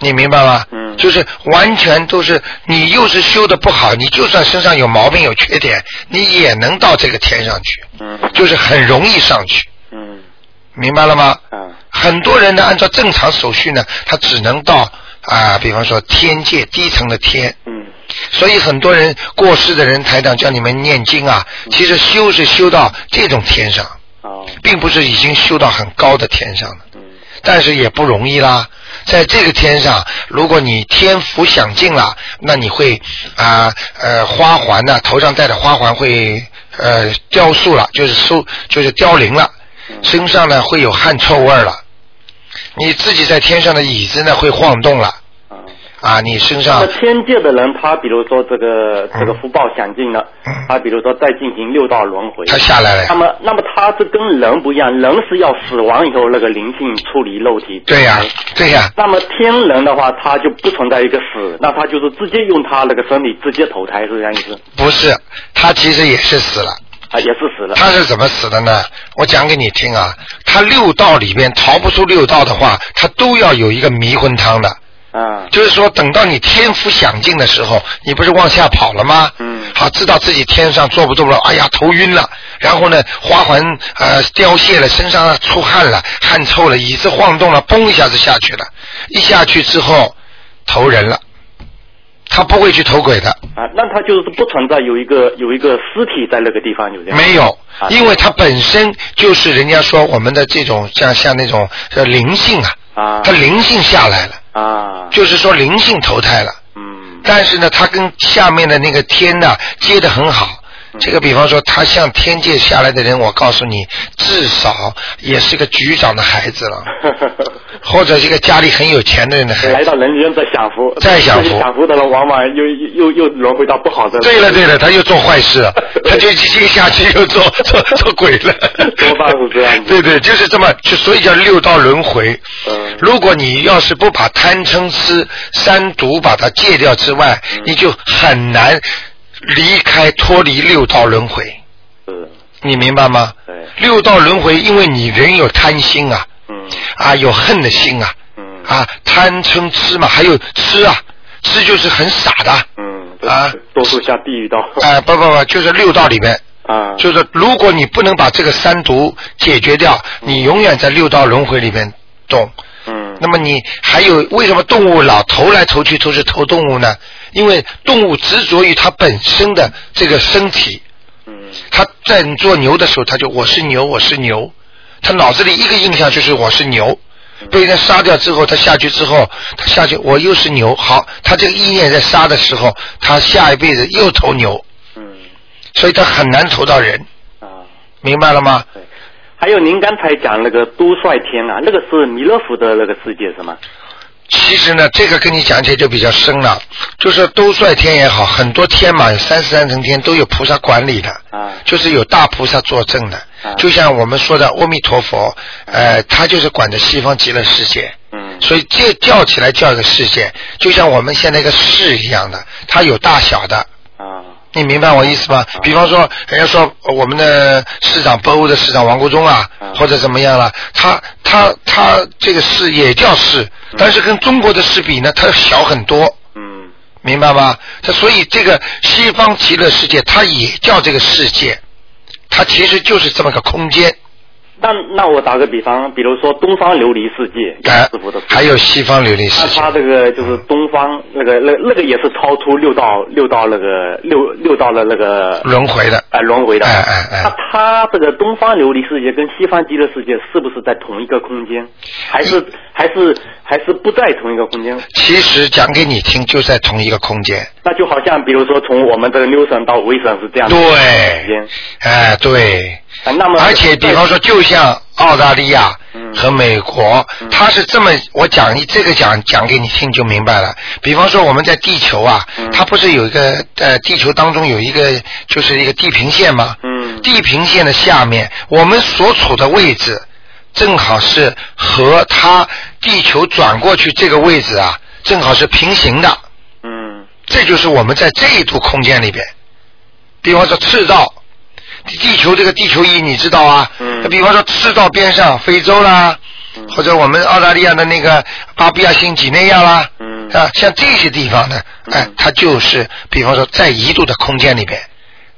你明白吗？嗯。就是完全都是你又是修的不好，你就算身上有毛病有缺点，你也能到这个天上去，嗯。就是很容易上去，嗯。明白了吗？嗯很多人呢，按照正常手续呢，他只能到啊、比方说天界低层的天，嗯。所以很多人过世的人，台长叫你们念经啊，其实修是修到这种天上，哦。并不是已经修到很高的天上了，嗯但是也不容易啦。在这个天上，如果你天福享尽了，那你会啊呃花环呢、头上戴的花环会呃雕塑了，就是素就是凋零了，身上呢会有汗臭味了，你自己在天上的椅子呢会晃动了。啊啊，你身上那上么天界的人，他比如说这个这个福报享尽了，嗯他比如说再进行六道轮回，他下来了，那么那么他这跟人不一样，人是要死亡以后那个灵性处理肉体。对呀、对呀、那么天人的话，他就不存在一个死，那他就是直接用他那个身体直接投胎，是这样意思？不是，他其实也是死了。啊，也是死了。他是怎么死的呢？我讲给你听啊，他六道里边逃不出六道的话，他都要有一个迷魂汤的。啊，就是说，等到你天福享尽的时候，你不是往下跑了吗？嗯。好，知道自己天上坐不住了，哎呀，头晕了，然后呢，花环呃凋谢了，身上出汗了，汗臭了，椅子晃动了，嘣一下子下去了，一下去之后投人了，他不会去投鬼的，啊，那他就是不存在有一个有一个尸体在那个地方，有这样。没有啊，因为他本身就是人家说我们的这种像像那种呃灵性啊，啊。他灵性下来了，啊，就是说灵性投胎了。嗯但是呢，它跟下面的那个天呢接得很好。这个比方说，他像天界下来的人，我告诉你，至少也是个局长的孩子了，或者这个家里很有钱的人的孩来子。到人间再享福，再享福享福的人往往又又又轮回到不好的。对了对了，他又做坏事了，他就接下去又做 做做鬼了。多半是这样子对对，就是这么，就所以叫六道轮回。嗯如果你要是不把贪嗔痴三毒把它戒掉之外，嗯你就很难离开脱离六道轮回。是，你明白吗？对，六道轮回，因为你人有贪心啊，嗯。啊有恨的心啊，嗯。啊贪嗔痴嘛，还有痴啊，痴就是很傻的，嗯啊。多数下地狱道。啊 不不不，就是六道里边，啊，就是如果你不能把这个三毒解决掉，你永远在六道轮回里面动。嗯。那么你还有为什么动物老投来投去都是投动物呢？因为动物执着于它本身的这个身体，嗯它在做牛的时候，它就我是牛，我是牛，它脑子里一个印象就是我是牛。被人杀掉之后，他下去之后，他下去我又是牛。好，他这个意念在杀的时候，他下一辈子又投牛，嗯所以他很难投到人，啊。明白了吗？对，还有您刚才讲那个都帅天啊，那个是弥勒佛的那个世界是吗？其实呢，这个跟你讲起来就比较深了，就是都率天也好，很多天嘛，有三十三层天都有菩萨管理的，啊。就是有大菩萨作证的，啊。就像我们说的阿弥陀佛，呃，他就是管着西方极乐世界，嗯。所以这叫起来叫一个世界，就像我们现在一个市一样的，它有大小的，啊你明白我意思吗？比方说，人家说呃我们的市长北欧的市长王国忠啊，嗯或者怎么样了，他他他这个市也叫市，但是跟中国的市比呢，它小很多，嗯明白吗？它所以这个西方极乐世界，它也叫这个世界，它其实就是这么个空间。那那我打个比方，比如说东方琉璃世界，哎师傅的还有西方琉璃世界他，这个就是东方那个那那个也是超出六道六道那个六六道的那个轮回的。哎轮回的。哎哎哎那他这个东方琉璃世界跟西方极乐世界是不是在同一个空间？还是还是还是不在同一个空间？其实讲给你听，就在同一个空间。那就好像比如说从我们这个六省到维省是这样的对间。，哎对。啊，那么而且，比方说，就像澳大利亚嗯和美国，它是这么，我讲一这个讲讲给你听就明白了。比方说，我们在地球啊，嗯它不是有一个呃，地球当中有一个就是一个地平线吗？嗯地平线的下面，我们所处的位置，正好是和它地球转过去这个位置啊，正好是平行的。嗯这就是我们在这一度空间里边，比方说赤道，地球这个地球仪你知道啊？嗯那比方说赤道边上非洲啦，嗯或者我们澳大利亚的那个巴布亚新几内亚啦，嗯啊，像这些地方呢，哎嗯，它就是比方说在一度的空间里边。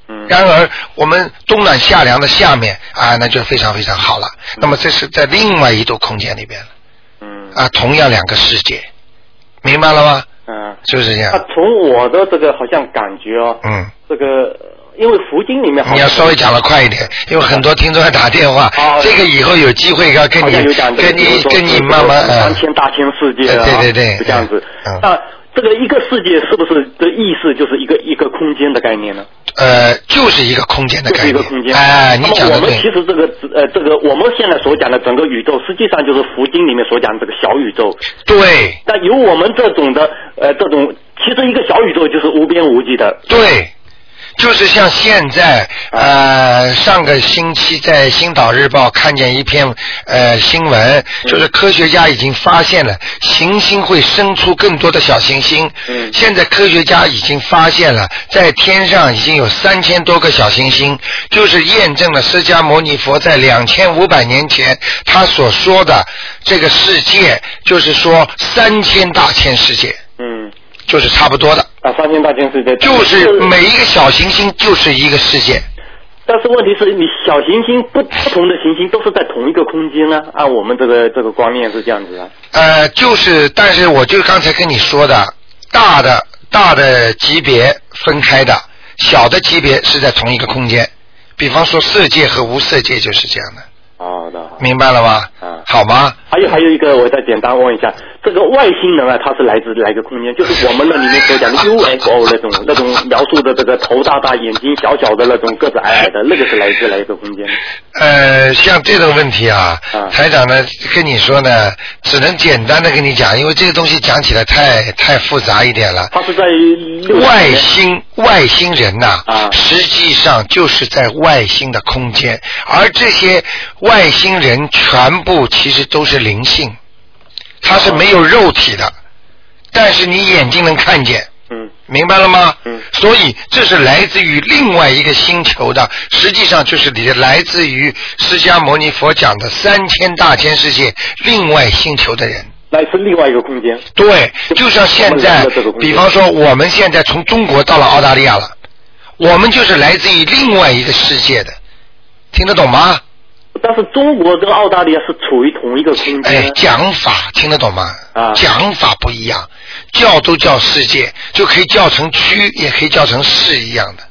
嗯然而，我们冬暖夏凉的下面啊，那就非常非常好了。那么这是在另外一度空间里边了嗯啊，同样两个世界，明白了吗？嗯。就是这样那。从我的这个好像感觉哦，嗯。这个因为佛经里面好像你要稍微讲的快一点，因为很多听众要打电话。哦这个以后有机会要跟你有讲跟你跟你慢慢三嗯，千大千世界啊，对对对是这样子嗯。那这个一个世界是不是的意思就是一个一个空间的概念呢？呃，就是一个空间的就是概念。一个空间。哎，你那么讲的对我们其。实这个呃，这个我们现在所讲的整个宇宙，实际上就是佛经里面所讲的这个小宇宙。对但有我们这种的呃这种，其实一个小宇宙就是无边无际的。对，就是像现在，呃，上个星期在《星岛日报》看见一篇呃新闻，就是科学家已经发现了行星会生出更多的小行星。嗯现在科学家已经发现了，在天上已经有三千多个小行星，就是验证了释迦牟尼佛在两千五百年前他所说的这个世界，就是说三千大千世界，嗯。就是差不多的。啊，三千大千世界就是每一个小行星就是一个世界。但是问题是你小行星不不同的行星都是在同一个空间呢、按我们这个这个观念是这样子啊。呃，就是，但是我就刚才跟你说的，大的大的级别分开的，小的级别是在同一个空间。比方说色界和无色界就是这样的，好的。明白了吗？啊好吗？还有还有一个，我再简单问一下，这个外星人啊，他是来自哪个空间？就是我们那里面所讲的 UFO 那种那种描述的这个头大大、眼睛小小的那种个子矮矮的，那个是来自哪一个空间？呃，像这种问题啊，啊台长呢跟你说呢，只能简单的跟你讲，因为这个东西讲起来太太复杂一点了。他是在外星外星人呐、啊实际上就是在外星的空间，而这些外星人全部其实都是灵性，它是没有肉体的，但是你眼睛能看见，嗯明白了吗？嗯所以这是来自于另外一个星球的，实际上就是你来自于释迦牟尼佛讲的三千大千世界另外星球的人。来自另外一个空间。对，就像现在比方说我们现在从中国到了澳大利亚了，我们就是来自于另外一个世界的，听得懂吗？但是中国跟澳大利亚是处于同一个空间哎，。讲法听得懂吗？啊讲法不一样，叫都叫世界，就可以叫成区，也可以叫成市一样的。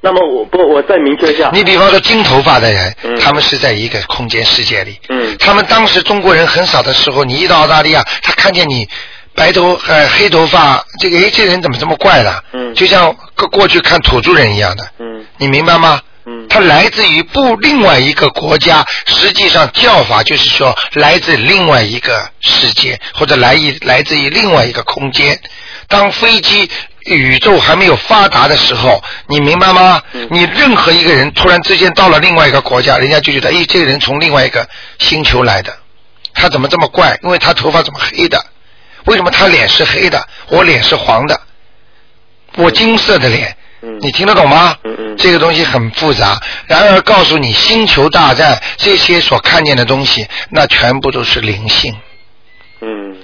那么我不，我再明确一下。你比方说金头发的人，嗯他们是在一个空间世界里。嗯他们当时中国人很少的时候，你一到澳大利亚，他看见你白头呃黑头发，这个哎这人怎么这么怪的？嗯就像过过去看土著人一样的。嗯你明白吗？嗯他来自于不另外一个国家，实际上叫法就是说来自另外一个世界，或者来一来自于另外一个空间。当飞机宇宙还没有发达的时候，你明白吗？嗯你任何一个人突然之间到了另外一个国家，人家就觉得，哎，这个人从另外一个星球来的，他怎么这么怪？因为他头发怎么黑的？为什么他脸是黑的，我脸是黄的？我金色的脸，嗯你听得懂吗？嗯嗯这个东西很复杂。然而，告诉你，星球大战这些所看见的东西，那全部都是灵性，嗯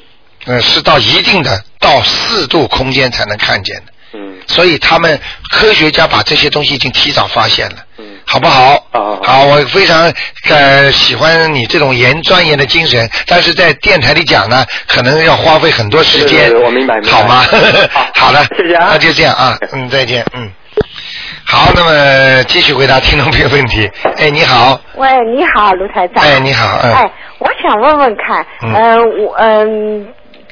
呃，是到一定的到四度空间才能看见的。嗯所以他们科学家把这些东西已经提早发现了，嗯好不好？好我非常呃喜欢你这种严钻研的精神，但是在电台里讲呢，可能要花费很多时间，我明白明白好吗？好好的，谢谢啊那就这样啊，嗯，再见，嗯。好，那么继续回答听众朋友问题。哎，你好，喂，你好，卢台长。哎，你好，嗯，哎，我想问问看，嗯呃，我嗯。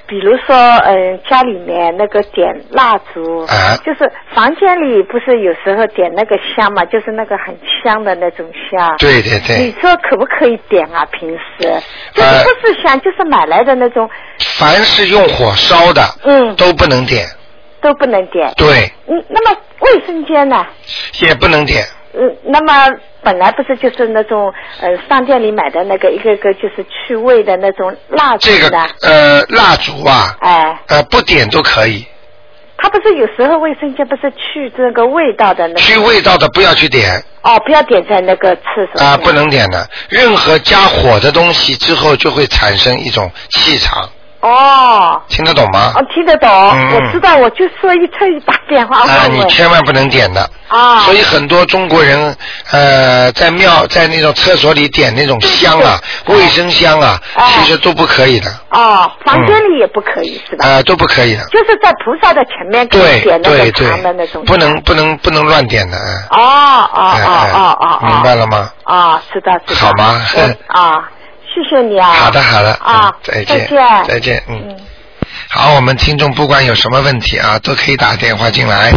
比如说，嗯、家里面那个点蜡烛，啊就是房间里不是有时候点那个香嘛，就是那个很香的那种香。对对对你，说可不可以点啊？平时就是呃不是香，就是买来的那种，凡是用火烧的，嗯，都不能点，都不能点。对，嗯，那么卫生间呢？也不能点，嗯，那么本来不是就是那种呃商店里买的那个一个个就是去味的那种蜡烛这个的，呃蜡烛啊，哎，呃不点都可以，它不是有时候卫生间不是去这个味道的那去味道的不要去点。哦，不要点在那个厕所。啊，里不能点的。任何加火的东西之后就会产生一种气场，哦。听得懂吗？哦，听得懂，嗯我知道，我就说一特意打电话啊，你。千万不能点的。啊，所以很多中国人呃在庙在那种厕所里点那种香啊，对卫生香啊，哎其实都不可以的，哦，房间里也不可以是吧？呃都不可以的。就是在菩萨的前面可以点那对个长的那对种，不能不能不能乱点的。啊哦哦哦哦哦，明白了吗？啊，知道知道。好吗我啊，谢谢你啊。好的好的，啊嗯，再见再见再见，嗯。嗯。好，我们听众不管有什么问题啊，都可以打电话进来。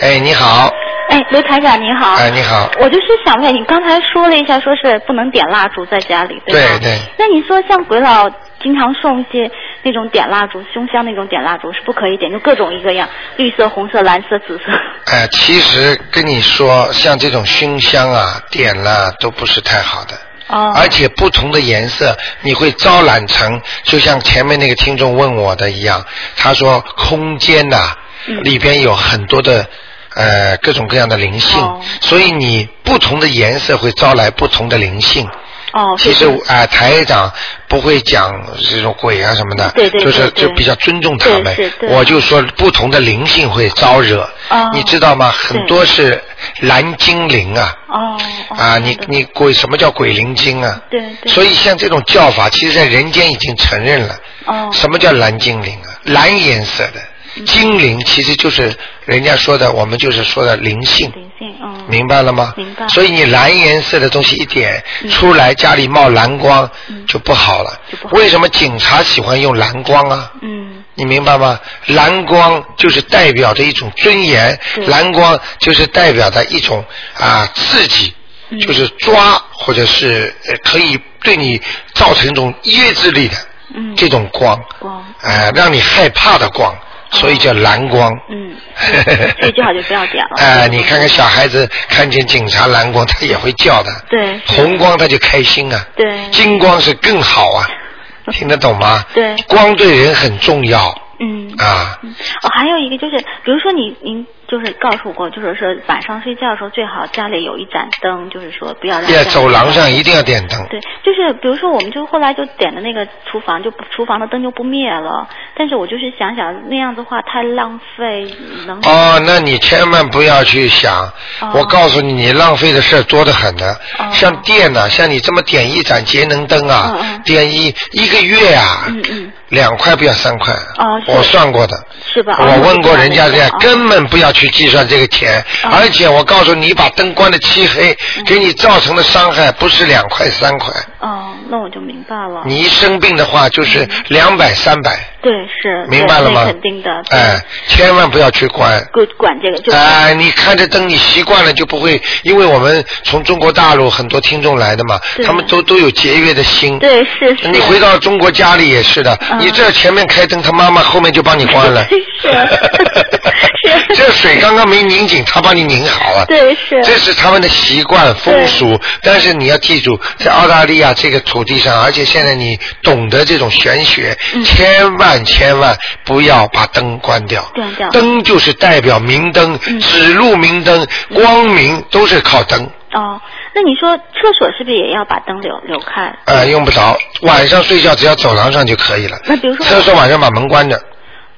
哎，你好，哎，刘台长你好。哎，你好。我就是想问你，刚才说了一下，说是不能点蜡烛在家里，对吧？对对。那你说像鬼佬经常送一些那种点蜡烛、胸香那种点蜡烛是不可以点，就各种一个样，绿色、红色、蓝色、紫色。哎，其实跟你说，像这种熏香啊，点了都不是太好的。哦。而且不同的颜色，你会招揽成，就像前面那个听众问我的一样，他说空间呐、嗯里边有很多的呃各种各样的灵性，哦所以你不同的颜色会招来不同的灵性。哦。其实啊、台长不会讲这种鬼啊什么的，对对对就是就比较尊重他们我就说不同的灵性会招惹，哦你知道吗？很多是蓝精灵啊。哦。啊，你你鬼什么叫鬼灵精啊？对对。所以像这种叫法，其实在人间已经承认了。哦。什么叫蓝精灵啊？蓝颜色的嗯精灵，其实就是人家说的，我们就是说的灵性。灵性，嗯。明白了吗？明白所以你蓝颜色的东西一点嗯出来，家里冒蓝光就不好了。为什么警察喜欢用蓝光啊？嗯。你明白吗？蓝光就是代表着一种尊严，蓝光就是代表着一种啊刺激，嗯就是抓或者是呃可以对你造成一种约制力的嗯这种光，光。呃，让你害怕的光，所以叫蓝光。嗯。所以最好就不要点了。哎、你看看小孩子看见警察蓝光，他也会叫的。对。红光他就开心啊。对。金光是更好啊，听得懂吗？对。光对人很重要嗯。啊。哦，还有一个就是，比如说你您就是告诉过，就是说晚上睡觉的时候最好家里有一盏灯，就是说不要让在走廊上一定要点灯。对，就是比如说，我们就后来就点的那个厨房，就厨房的灯就不灭了。但是我就是想想那样的话太浪费，能哦，那你千万不要去想，哦我告诉你，你浪费的事儿多得很呢。像电呐、像你这么点一盏节能灯啊，点一一个月啊，嗯嗯，两块不要三块，哦我算过的。是吧？我问过人家这样哦，根本不要去计算这个钱，而且我告诉你，你把灯关的漆黑，给你造成的伤害不是两块三块，哦，那我就明白了。你一生病的话就是两百三百，对是，明白了吗肯定的，哎，千万不要去关。管管这个就哎，你看着灯，你习惯了就不会，因为我们从中国大陆很多听众来的嘛，他们都都有节约的心。对是是。你回到中国家里也是的，嗯你这前面开灯，他妈妈后面就帮你关了。是 这水刚刚没拧紧，他帮你拧好了。对是。这是他们的习惯风俗，但是你要记住，在澳大利亚这个土地上，而且现在你懂得这种玄学，嗯千万千万不要把灯关掉。关掉灯就是代表明灯，嗯指路明灯，光明都是靠灯。哦，那你说厕所是不是也要把灯留留开？呃，用不着，晚上睡觉只要走廊上就可以了。那比如说厕所晚上把门关着。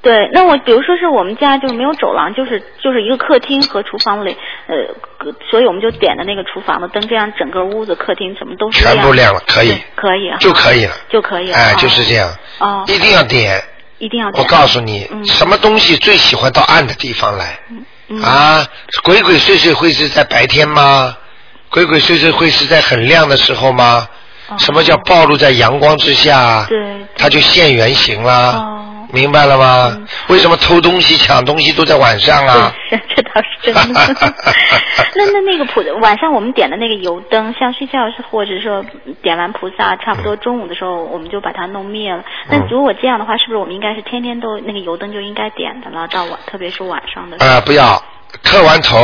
对，那我比如说是我们家就是没有走廊，就是就是一个客厅和厨房里，呃，所以我们就点的那个厨房的灯，这样整个屋子、客厅什么都是全部亮了，可以，可以啊，就可以了，就可以了。哎，哦就是这样，哦，一定要点。一定要点。我告诉你，嗯什么东西最喜欢到暗的地方来？嗯啊，鬼鬼祟祟会是在白天吗？鬼鬼祟祟会是在很亮的时候吗？什么叫暴露在阳光之下？哦对，它就现原形啦。哦明白了吗？为什么偷东西、抢东西都在晚上啊？是，这倒是真的。那那那个普晚上我们点的那个油灯，像睡觉是或者说点完菩萨，差不多中午的时候我们就把它弄灭了。那嗯如果这样的话，是不是我们应该是天天都那个油灯就应该点的了？到晚，特别是晚上的时候。啊，不要，磕完头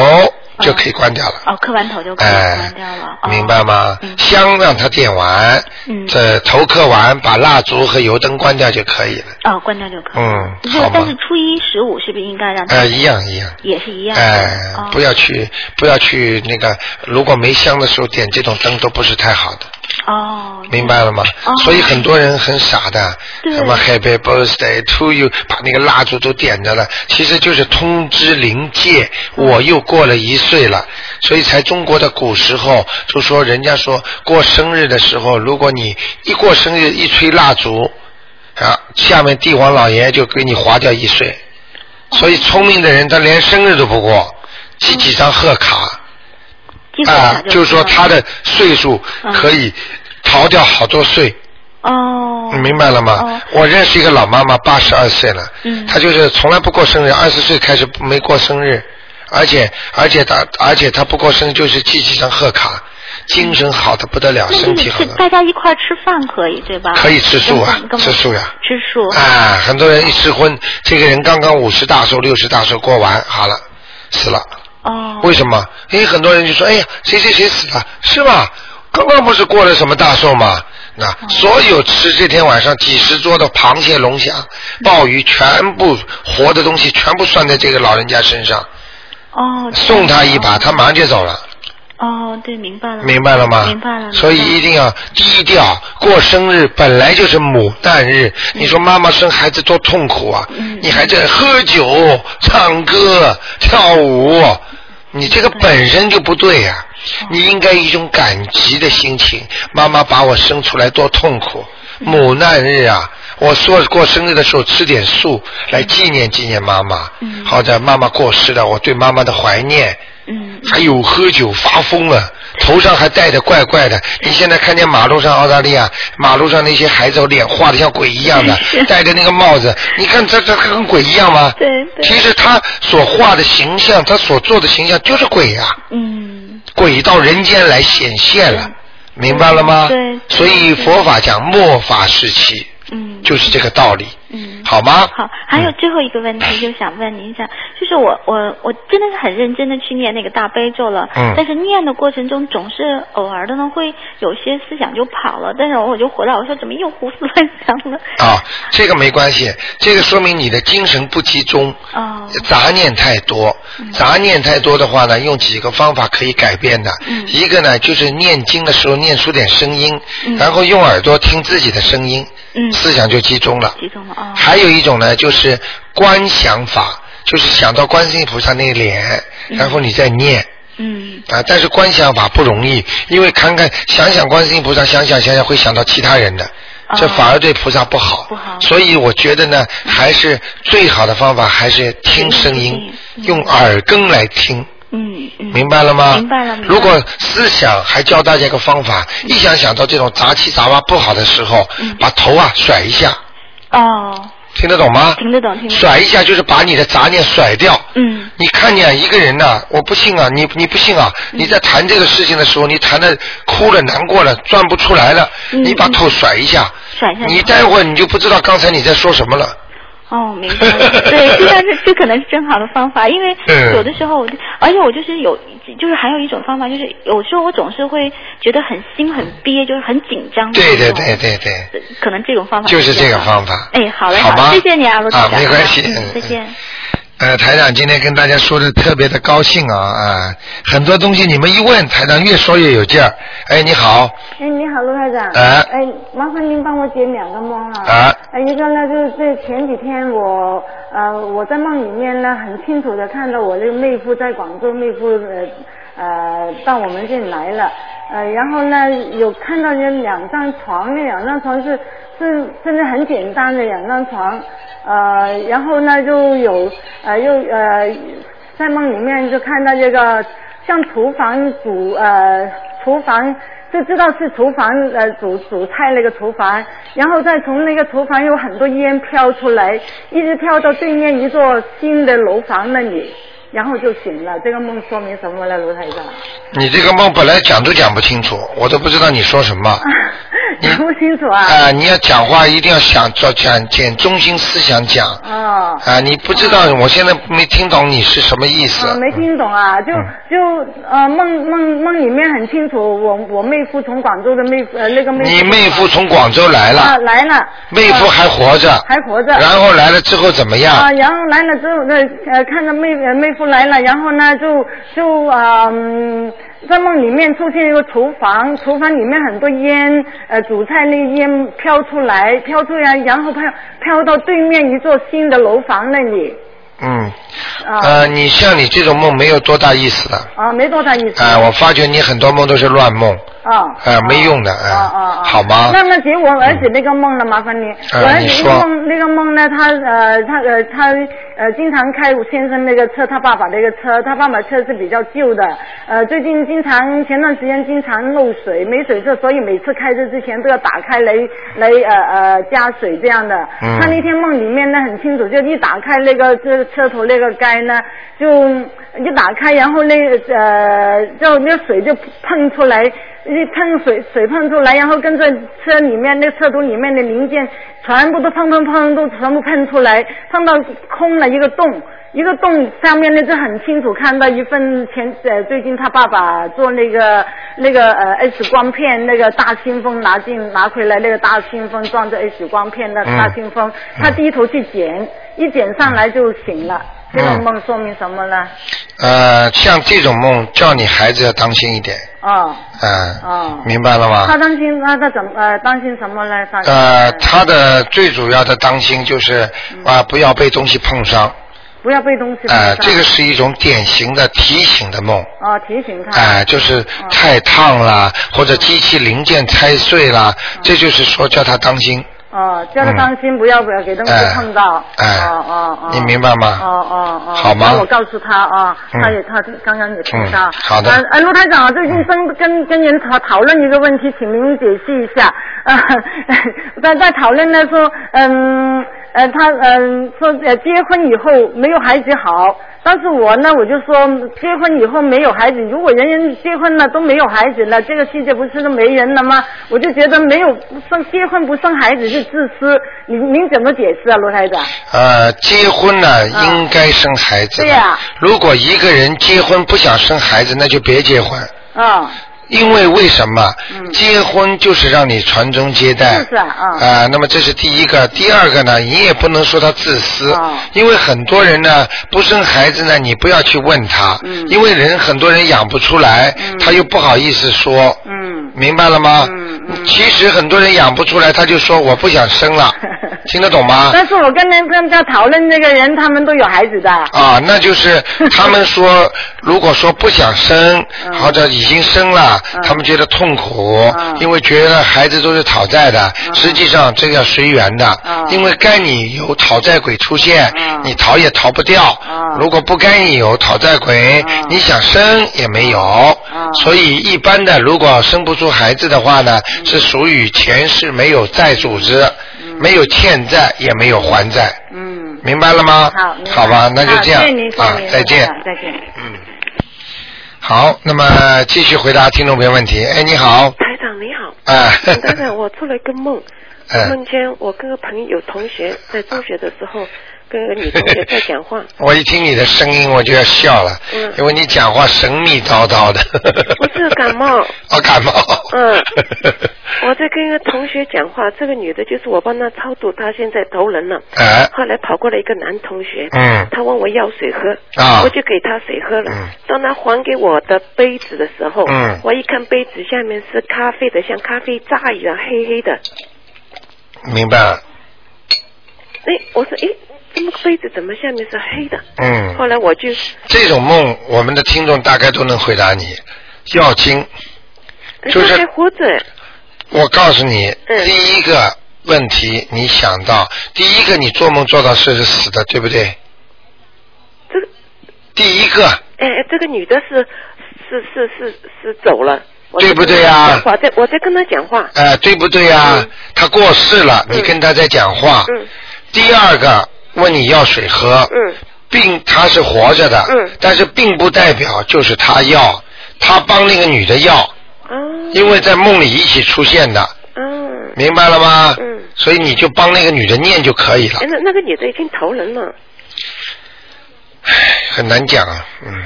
就可以关掉了。哦，磕完头就可以哎关掉了。哦明白吗？香让它点完，嗯这头磕完，把蜡烛和油灯关掉就可以了。哦，关掉就可以。嗯，好吗？但是初一十五是不是应该让它？呃，一样一样。也是一样。哎，哦不要去，不要去那个，如果没香的时候点这种灯都不是太好的，哦。明白了吗？哦所以很多人很傻的，什么 Happy Birthday to you，把那个蜡烛都点着了，其实就是通知灵界，我又过了一岁了。所以才中国的古时候就说，人家说过生日的时候，如果你一过生日一吹蜡烛，啊，下面帝王老爷就给你划掉一岁。所以聪明的人他连生日都不过，寄几张贺卡。啊，就是说他的岁数可以逃掉好多岁。哦。你明白了吗？我认识一个老妈妈，八十二岁了，嗯她就是从来不过生日，二十岁开始没过生日，而且而且他而且他不过生就是寄几张贺卡，精神好的不得了，身体好的大家一块儿吃饭可以对吧？可以吃素啊吃素呀吃素。啊，很多人一吃荤，这个人刚刚五十大寿、六十大寿过完，好了，死了。哦。为什么？因为很多人就说：“哎呀，谁谁谁死了，是吧？刚刚不是过了什么大寿吗？”那所有吃这天晚上几十桌的螃蟹、龙虾、鲍鱼，全部活的东西全部算在这个老人家身上，哦。送他一把，他马上就走了。哦，对，明白了。明白了吗？明白了。所以一定要低调。过生日本来就是母难日，你说妈妈生孩子多痛苦啊！你还在喝酒、唱歌、跳舞，你这个本身就不对呀、你应该一种感激的心情。妈妈把我生出来多痛苦，母难日啊！我说过生日的时候吃点素，来纪念纪念妈妈。好的，妈妈过世了，我对妈妈的怀念。嗯，还有喝酒发疯了，头上还戴着怪怪的。你现在看见马路上澳大利亚马路上那些孩子脸画的像鬼一样的，戴着那个帽子，你看这这跟鬼一样吗？对对。其实他所画的形象，他所做的形象就是鬼呀、嗯。鬼到人间来显现了，明白了吗？对。所以佛法讲末法时期，嗯，就是这个道理，嗯，好吗？好，还有最后一个问题，就想问您一下，就是我我我真的是很认真的去念那个大悲咒了，嗯但是念的过程中总是偶尔的呢会有些思想就跑了，但是我就回来，我说怎么又胡思乱想了？啊，这个没关系，这个说明你的精神不集中，哦，杂念太多。杂念太多的话呢，用几个方法可以改变的。嗯一个呢，就是念经的时候念出点声音，然后用耳朵听自己的声音，嗯思想就集中了。集中了啊。还有一种呢，就是观想法，就是想到观世音菩萨那个脸，然后你再念。嗯。啊，但是观想法不容易，因为看看想想观世音菩萨，想想想想会想到其他人的，这反而对菩萨不好。哦不好。所以我觉得呢，还是最好的方法还是听声音，用耳根来听。嗯嗯。明白了吗？明白了。明白了如果思想还教大家一个方法，一想想到这种杂七杂八不好的时候，把头啊甩一下，哦，听得懂吗？听得懂，听得懂。甩一下就是把你的杂念甩掉。嗯。你看见一个人呐、我不信啊，你你不信啊？嗯你在谈这个事情的时候，你谈的哭了、难过了、转不出来了，你把头甩一下，嗯甩一下。你待会儿你就不知道刚才你在说什么了。哦，明白了。对，这这可能是正好的方法，因为 嗯有的时候我就，而且我就是有，就是还有一种方法，就是有时候我总是会觉得很心很憋，就是很紧张。对对对对对，可能这种方法就是这个方法。哎，好嘞，好谢谢你啊，罗台啊长。没关系嗯嗯，再见。呃，台长今天跟大家说的特别的高兴啊啊，很多东西你们一问，台长越说越有劲儿。哎，你好，哎，你好，陆台长。哎哎，麻烦您帮我解两个梦啊。啊。呃一个呢，就是这前几天我呃我在梦里面呢，很清楚的看到我那个妹夫在广州，妹夫呃呃到我们这里来了。呃，然后呢，有看到有两张床，那两张床是是真的很简单的两张床，呃，然后呢就有呃又呃在梦里面就看到这个像厨房煮呃厨房就知道是厨房呃煮煮菜那个厨房，然后再从那个厨房有很多烟飘出来，一直飘到对面一座新的楼房那里，然后就醒了。这个梦说明什么了，卢台长？你这个梦本来讲都讲不清楚，我都不知道你说什么。讲不清楚啊。啊、你要讲话一定要想找讲捡中心思想讲。哦。啊，你不知道，我现在没听懂你是什么意思。啊，没听懂啊，就就呃梦梦梦里面很清楚，我我妹夫从广州的妹夫呃那个妹夫。你妹夫从广州来了，啊来了。妹夫还活着。还活着。然后来了之后怎么样？啊，然后来了之后那，呃，看到妹呃妹出来了，然后呢就就嗯，在梦里面出现一个厨房，厨房里面很多烟，呃，煮菜那烟飘出来，飘出来，然后飘飘到对面一座新的楼房那里。嗯，啊呃，你像你这种梦没有多大意思的。啊，没多大意思。啊，我发觉你很多梦都是乱梦。啊。啊，没用的，啊啊嗯，啊！好吗？那么结我儿子那个梦呢？麻烦你，呃我儿子那个梦那个梦呢？他呃他呃他呃经常开我先生那个车，他爸爸那个车，他爸爸车是比较旧的，呃最近经常前段时间经常漏水，没水车，所以每次开车之前都要打开来来呃呃加水这样的。嗯他那天梦里面呢很清楚，就一打开那个这车头那个盖呢，就一打开，然后那个呃就那水就喷出来。一喷水，水喷出来，然后跟着车里面那车头里面的零件，全部都砰砰砰都全部喷出来，喷到空了一个洞，一个洞上面呢就很清楚看到一份前呃最近他爸爸做那个那个呃 X 光片那个大信封拿进拿回来那个大信封装着 X 光片的大信封，他低头去捡，一点上来就醒了。这种梦说明什么呢？呃，像这种梦，叫你孩子要当心一点，哦嗯，哦。明白了吗？他担心他他怎么呃担心什么呢？他呃，他的最主要的当心就是啊、不要被东西碰伤。不要被东西碰呃，伤这个是一种典型的提醒的梦。哦提醒他哎、就是太烫啦，或者机器零件拆碎啦，这就是说叫他当心。哦，叫他当心，不要不要给东西哎碰到。哎哦哦哦。你明白吗？哦哦哦。好吗那我告诉他啊，嗯他也他刚刚也听到。嗯好的呃，呃卢台长啊，最近跟跟跟人讨讨论一个问题，请您解析一下。呃，在在讨论呢说，嗯呃他嗯说呃结婚以后没有孩子好，但是我呢我就说结婚以后没有孩子，如果人人结婚了都没有孩子了，这个世界不是都没人了吗？我就觉得没有生结婚不生孩子是自私，您您怎么解释啊，罗台长？呃，结婚呢、应该生孩子的。对呀如果一个人结婚不想生孩子，那就别结婚。啊。因为为什么？结婚就是让你传宗接代。是啊那么这是第一个，第二个呢，你也不能说他自私，因为很多人呢不生孩子呢，你不要去问他，因为人很多人养不出来，他又不好意思说，嗯，明白了吗？其实很多人养不出来，他就说我不想生了，听得懂吗？但是我跟人跟他讨论那个人，他们都有孩子的。啊，那就是他们说，如果说不想生，或者已经生了，他们觉得痛苦，因为觉得孩子都是讨债的。实际上这个随缘的，因为该你有讨债鬼出现，你逃也逃不掉。如果不该你有讨债鬼，你想生也没有。所以一般的，如果生不出孩子的话呢，是属于前世没有债组织，没有欠债，也没有还债。嗯，明白了吗？好，好吧，那就这样啊，再见。再见。好，那么继续回答听众朋友问题。哎，你好，台长你好，啊，刚才我做了一个梦，嗯。梦见我跟个朋友同学在中学的时候跟个女同学在讲话，我一听你的声音我就要笑了，嗯因为你讲话神秘叨叨的。不是感冒，哦，感冒。嗯，我在跟一个同学讲话，这个女的就是我帮她超度，她现在投人了。哎后来跑过来一个男同学，嗯他问我要水喝，啊我就给他水喝了。当他还给我的杯子的时候，嗯我一看杯子下面是咖啡的，像咖啡渣一样黑黑的。明白了，哎，我说哎，这么个杯子怎么下面是黑的？嗯，后来我就这种梦我们的听众大概都能回答你。要精，就是他还活着。我告诉你，嗯第一个问题你想到，第一个你做梦做到是死的，对不对？这个第一个，哎，哎这个女的是是是是是走了。对不对呀跟她讲话在我在跟他讲话。哎、对不对呀、他过世了，你跟他在讲话。嗯第二个问你要水喝，嗯并他是活着的，嗯但是并不代表就是他要，他帮那个女的要，因为在梦里一起出现的，嗯。明白了吗？嗯。所以你就帮那个女的念就可以了哎，，那那个女的已经投人了，很难讲啊，嗯。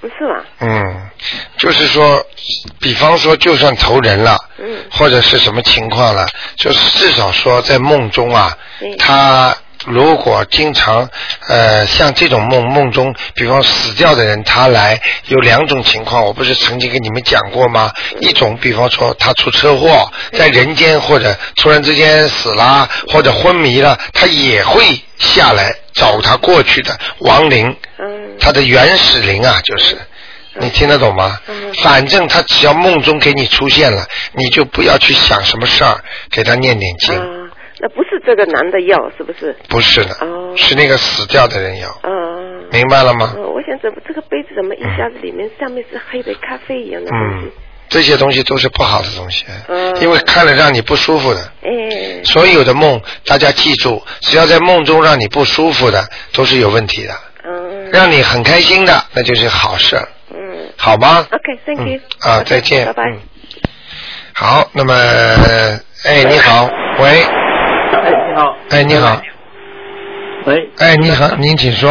不是吧？嗯，就是说，比方说，就算投人了，嗯或者是什么情况了，就是至少说在梦中啊，嗯他如果经常呃像这种梦梦中，比方死掉的人他来，有两种情况，我不是曾经跟你们讲过吗？一种比方说他出车祸，在人间或者突然之间死了，或者昏迷了，他也会下来找他过去的亡灵，嗯他的原始灵啊，就是。你听得懂吗？反正他只要梦中给你出现了，你就不要去想什么事儿，给他念念经。啊，那不是这个男的要，是不是？不是的，哦是那个死掉的人要，嗯。明白了吗？嗯，我想怎么这个杯子怎么一下子里面上面是黑的咖啡一样的东嗯西？，这些东西都是不好的东西，嗯。因为看了让你不舒服的。哎。所有的梦，大家记住，只要在梦中让你不舒服的，都是有问题的。嗯。让你很开心的，那就是好事，嗯。好吗？OK，Thank you。啊，再见。拜拜。嗯好，那么，哎，你好，喂，哎，你好。哎，你好，喂。哎，你好，您请说。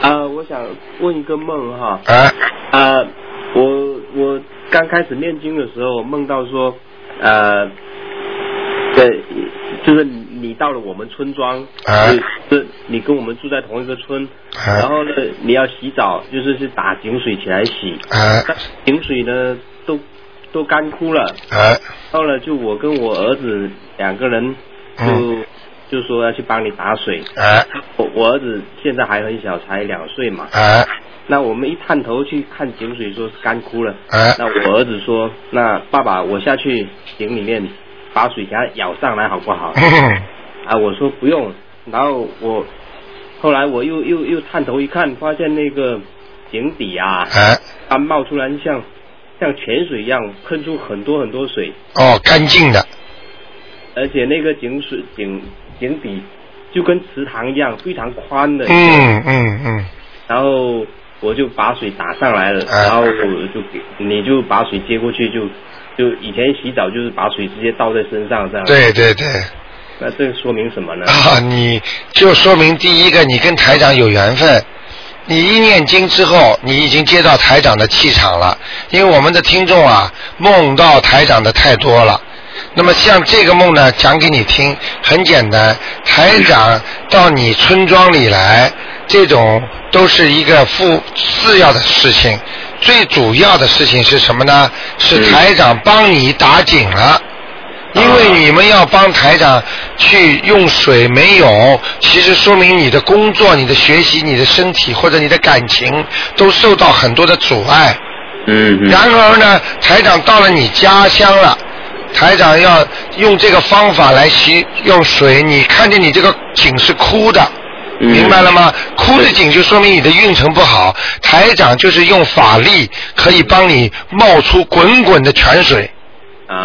啊、我想问一个梦哈。啊。啊、我我刚开始念经的时候，梦到说，呃，对，就是你你到了我们村庄，啊就是你跟我们住在同一个村，啊然后呢，你要洗澡，就是去打井水起来洗，啊但井水呢都都干枯了，啊到了就我跟我儿子两个人就、嗯就说要去帮你打水。啊我我儿子现在还很小，才两岁嘛。啊那我们一探头去看井水，说是干枯了。啊那我儿子说：“那爸爸，我下去井里面把水给他舀上来好不好？”啊，我说不用。然后我后来我又又又探头一看，发现那个井底啊，啊它冒出来像像泉水一样喷出很多很多水，哦，干净的，而且那个井水井井底就跟池塘一样，非常宽的。嗯嗯嗯，然后我就把水打上来了，啊然后我就给你就把水接过去，就就以前洗澡就是把水直接倒在身上这样。对对对。那这个说明什么呢？啊，你就说明第一个，你跟台长有缘分。你一念经之后，你已经接到台长的气场了。因为我们的听众啊，梦到台长的太多了。那么像这个梦呢，讲给你听，很简单。台长到你村庄里来，这种都是一个副次要的事情。最主要的事情是什么呢？是台长帮你打井了。因为你们要帮台长去用水没有，其实说明你的工作、你的学习、你的身体或者你的感情都受到很多的阻碍。嗯然而呢，台长到了你家乡了，台长要用这个方法来洗用水，你看见你这个井是枯的。明白了吗？枯的井就说明你的运程不好。台长就是用法力可以帮你冒出滚滚的泉水。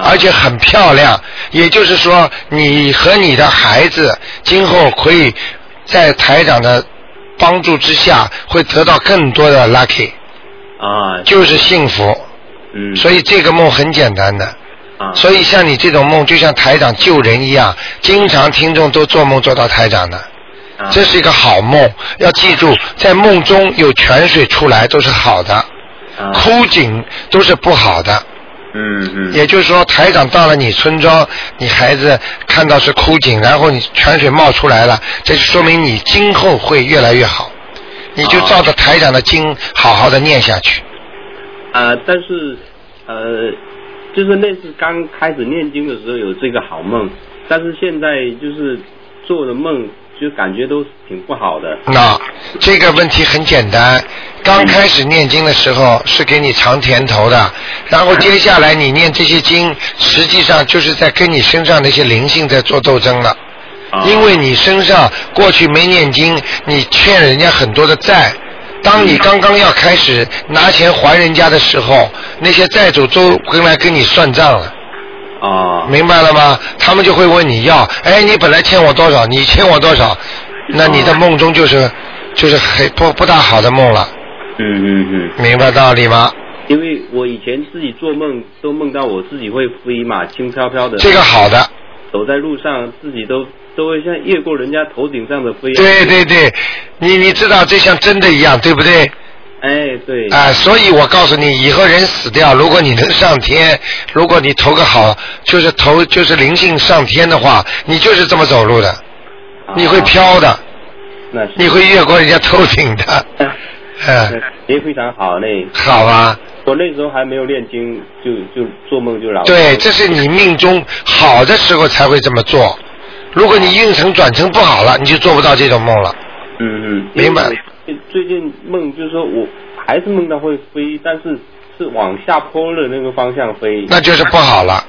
而且很漂亮，也就是说，你和你的孩子今后可以在台长的帮助之下，会得到更多的 lucky，啊，就是幸福。嗯。所以这个梦很简单的。啊。所以像你这种梦，就像台长救人一样，经常听众都做梦做到台长的。啊这是一个好梦，要记住，在梦中有泉水出来都是好的，枯井都是不好的。嗯嗯。也就是说，台长到了你村庄，你孩子看到是枯井，然后你泉水冒出来了，这就说明你今后会越来越好。你就照着台长的经好好的念下去。啊、但是呃，就是那次刚开始念经的时候有这个好梦，但是现在就是做的梦就感觉都挺不好的。那这个问题很简单，刚开始念经的时候是给你尝甜头的，然后接下来你念这些经，实际上就是在跟你身上那些灵性在做斗争了。因为你身上过去没念经，你欠人家很多的债。当你刚刚要开始拿钱还人家的时候，那些债主都回来跟你算账了。啊。明白了吗？他们就会问你要，哎，你本来欠我多少？你欠我多少？那你的梦中就是就是很不不大好的梦了。嗯嗯嗯。明白道理吗？因为我以前自己做梦都梦到我自己会飞嘛，轻飘飘的。这个好的。走在路上，自己都都会像越过人家头顶上的飞。对对对，你你知道这像真的一样，对不对？哎，对。啊、所以我告诉你，以后人死掉，如果你能上天，如果你投个好，就是投就是灵性上天的话，你就是这么走路的，你会飘的，那是你会越过人家头顶的，嗯，也非常好那。好啊。我那时候还没有念经，就就做梦就老。对，这是你命中好的时候才会这么做。如果你运程转成不好了，你就做不到这种梦了。嗯嗯。明白。最近梦就是说我还是梦到会飞，但是是往下坡的那个方向飞。那就是不好了。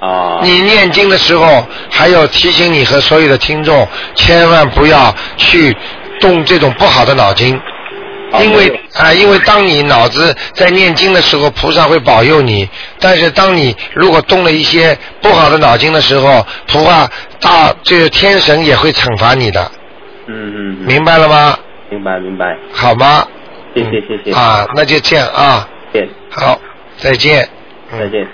啊。你念经的时候，还有提醒你和所有的听众，千万不要去动这种不好的脑筋。因为啊，因为当你脑子在念经的时候，菩萨会保佑你；但是当你如果动了一些不好的脑筋的时候，菩萨大这个天神也会惩罚你的。嗯嗯。明白了吗？明白明白。好吗？谢谢谢谢。啊，那就这样啊。见。好，再见。再见。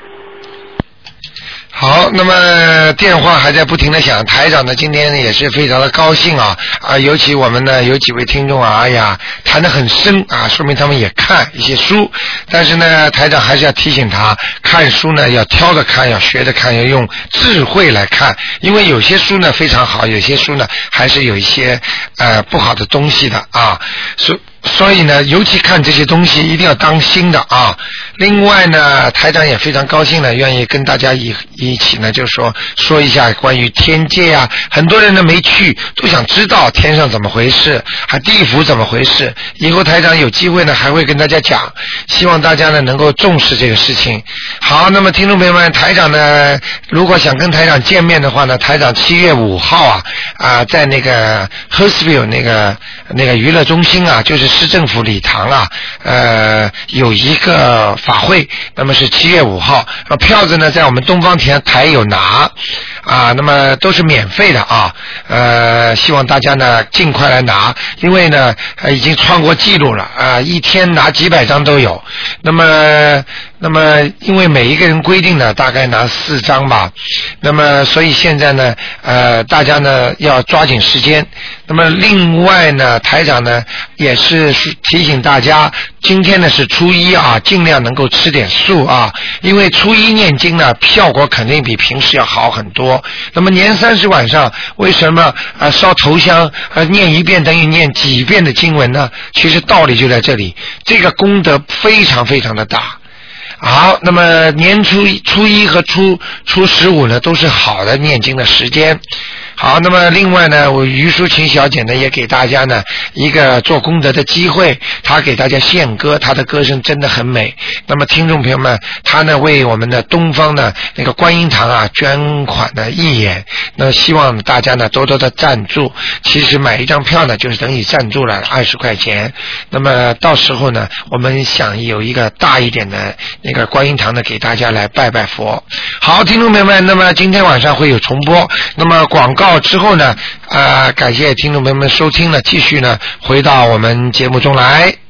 好，那么电话还在不停的响，台长呢今天也是非常的高兴啊啊，尤其我们呢有几位听众啊，哎呀谈得很深啊，说明他们也看一些书，但是呢台长还是要提醒他，看书呢要挑着看，要学着看，要用智慧来看，因为有些书呢非常好，有些书呢还是有一些呃不好的东西的啊，所。所以呢，尤其看这些东西一定要当心的啊。另外呢，台长也非常高兴呢，愿意跟大家一一起呢，就是说说一下关于天界啊。很多人呢没去，都想知道天上怎么回事，还地府怎么回事。以后台长有机会呢，还会跟大家讲。希望大家呢能够重视这个事情。好，那么听众朋友们，台长呢，如果想跟台长见面的话呢，台长七月五号啊啊，在那个 h e r s v i l l e 那个那个娱乐中心啊，就是。市政府礼堂啊，呃，有一个法会，那么是七月五号，那票子呢在我们东方田台有拿，啊，那么都是免费的啊，呃，希望大家呢尽快来拿，因为呢已经创过记录了啊，一天拿几百张都有，那么。那么，因为每一个人规定呢，大概拿四张吧。那么，所以现在呢，呃，大家呢要抓紧时间。那么，另外呢，台长呢也是提醒大家，今天呢是初一啊，尽量能够吃点素啊，因为初一念经呢效果肯定比平时要好很多。那么年三十晚上为什么啊烧头香啊念一遍等于念几遍的经文呢？其实道理就在这里，这个功德非常非常的大。好，那么年初初一和初初十五呢，都是好的念经的时间。好，那么另外呢，我于淑琴小姐呢也给大家呢一个做功德的机会，她给大家献歌，她的歌声真的很美。那么听众朋友们，她呢为我们的东方的那个观音堂啊捐款的义演，那希望大家呢多多的赞助。其实买一张票呢就是等于赞助了二十块钱。那么到时候呢，我们想有一个大一点的那个观音堂呢给大家来拜拜佛。好，听众朋友们，那么今天晚上会有重播。那么广告。到之后呢，啊，感谢听众朋友们收听呢，继续呢回到我们节目中来。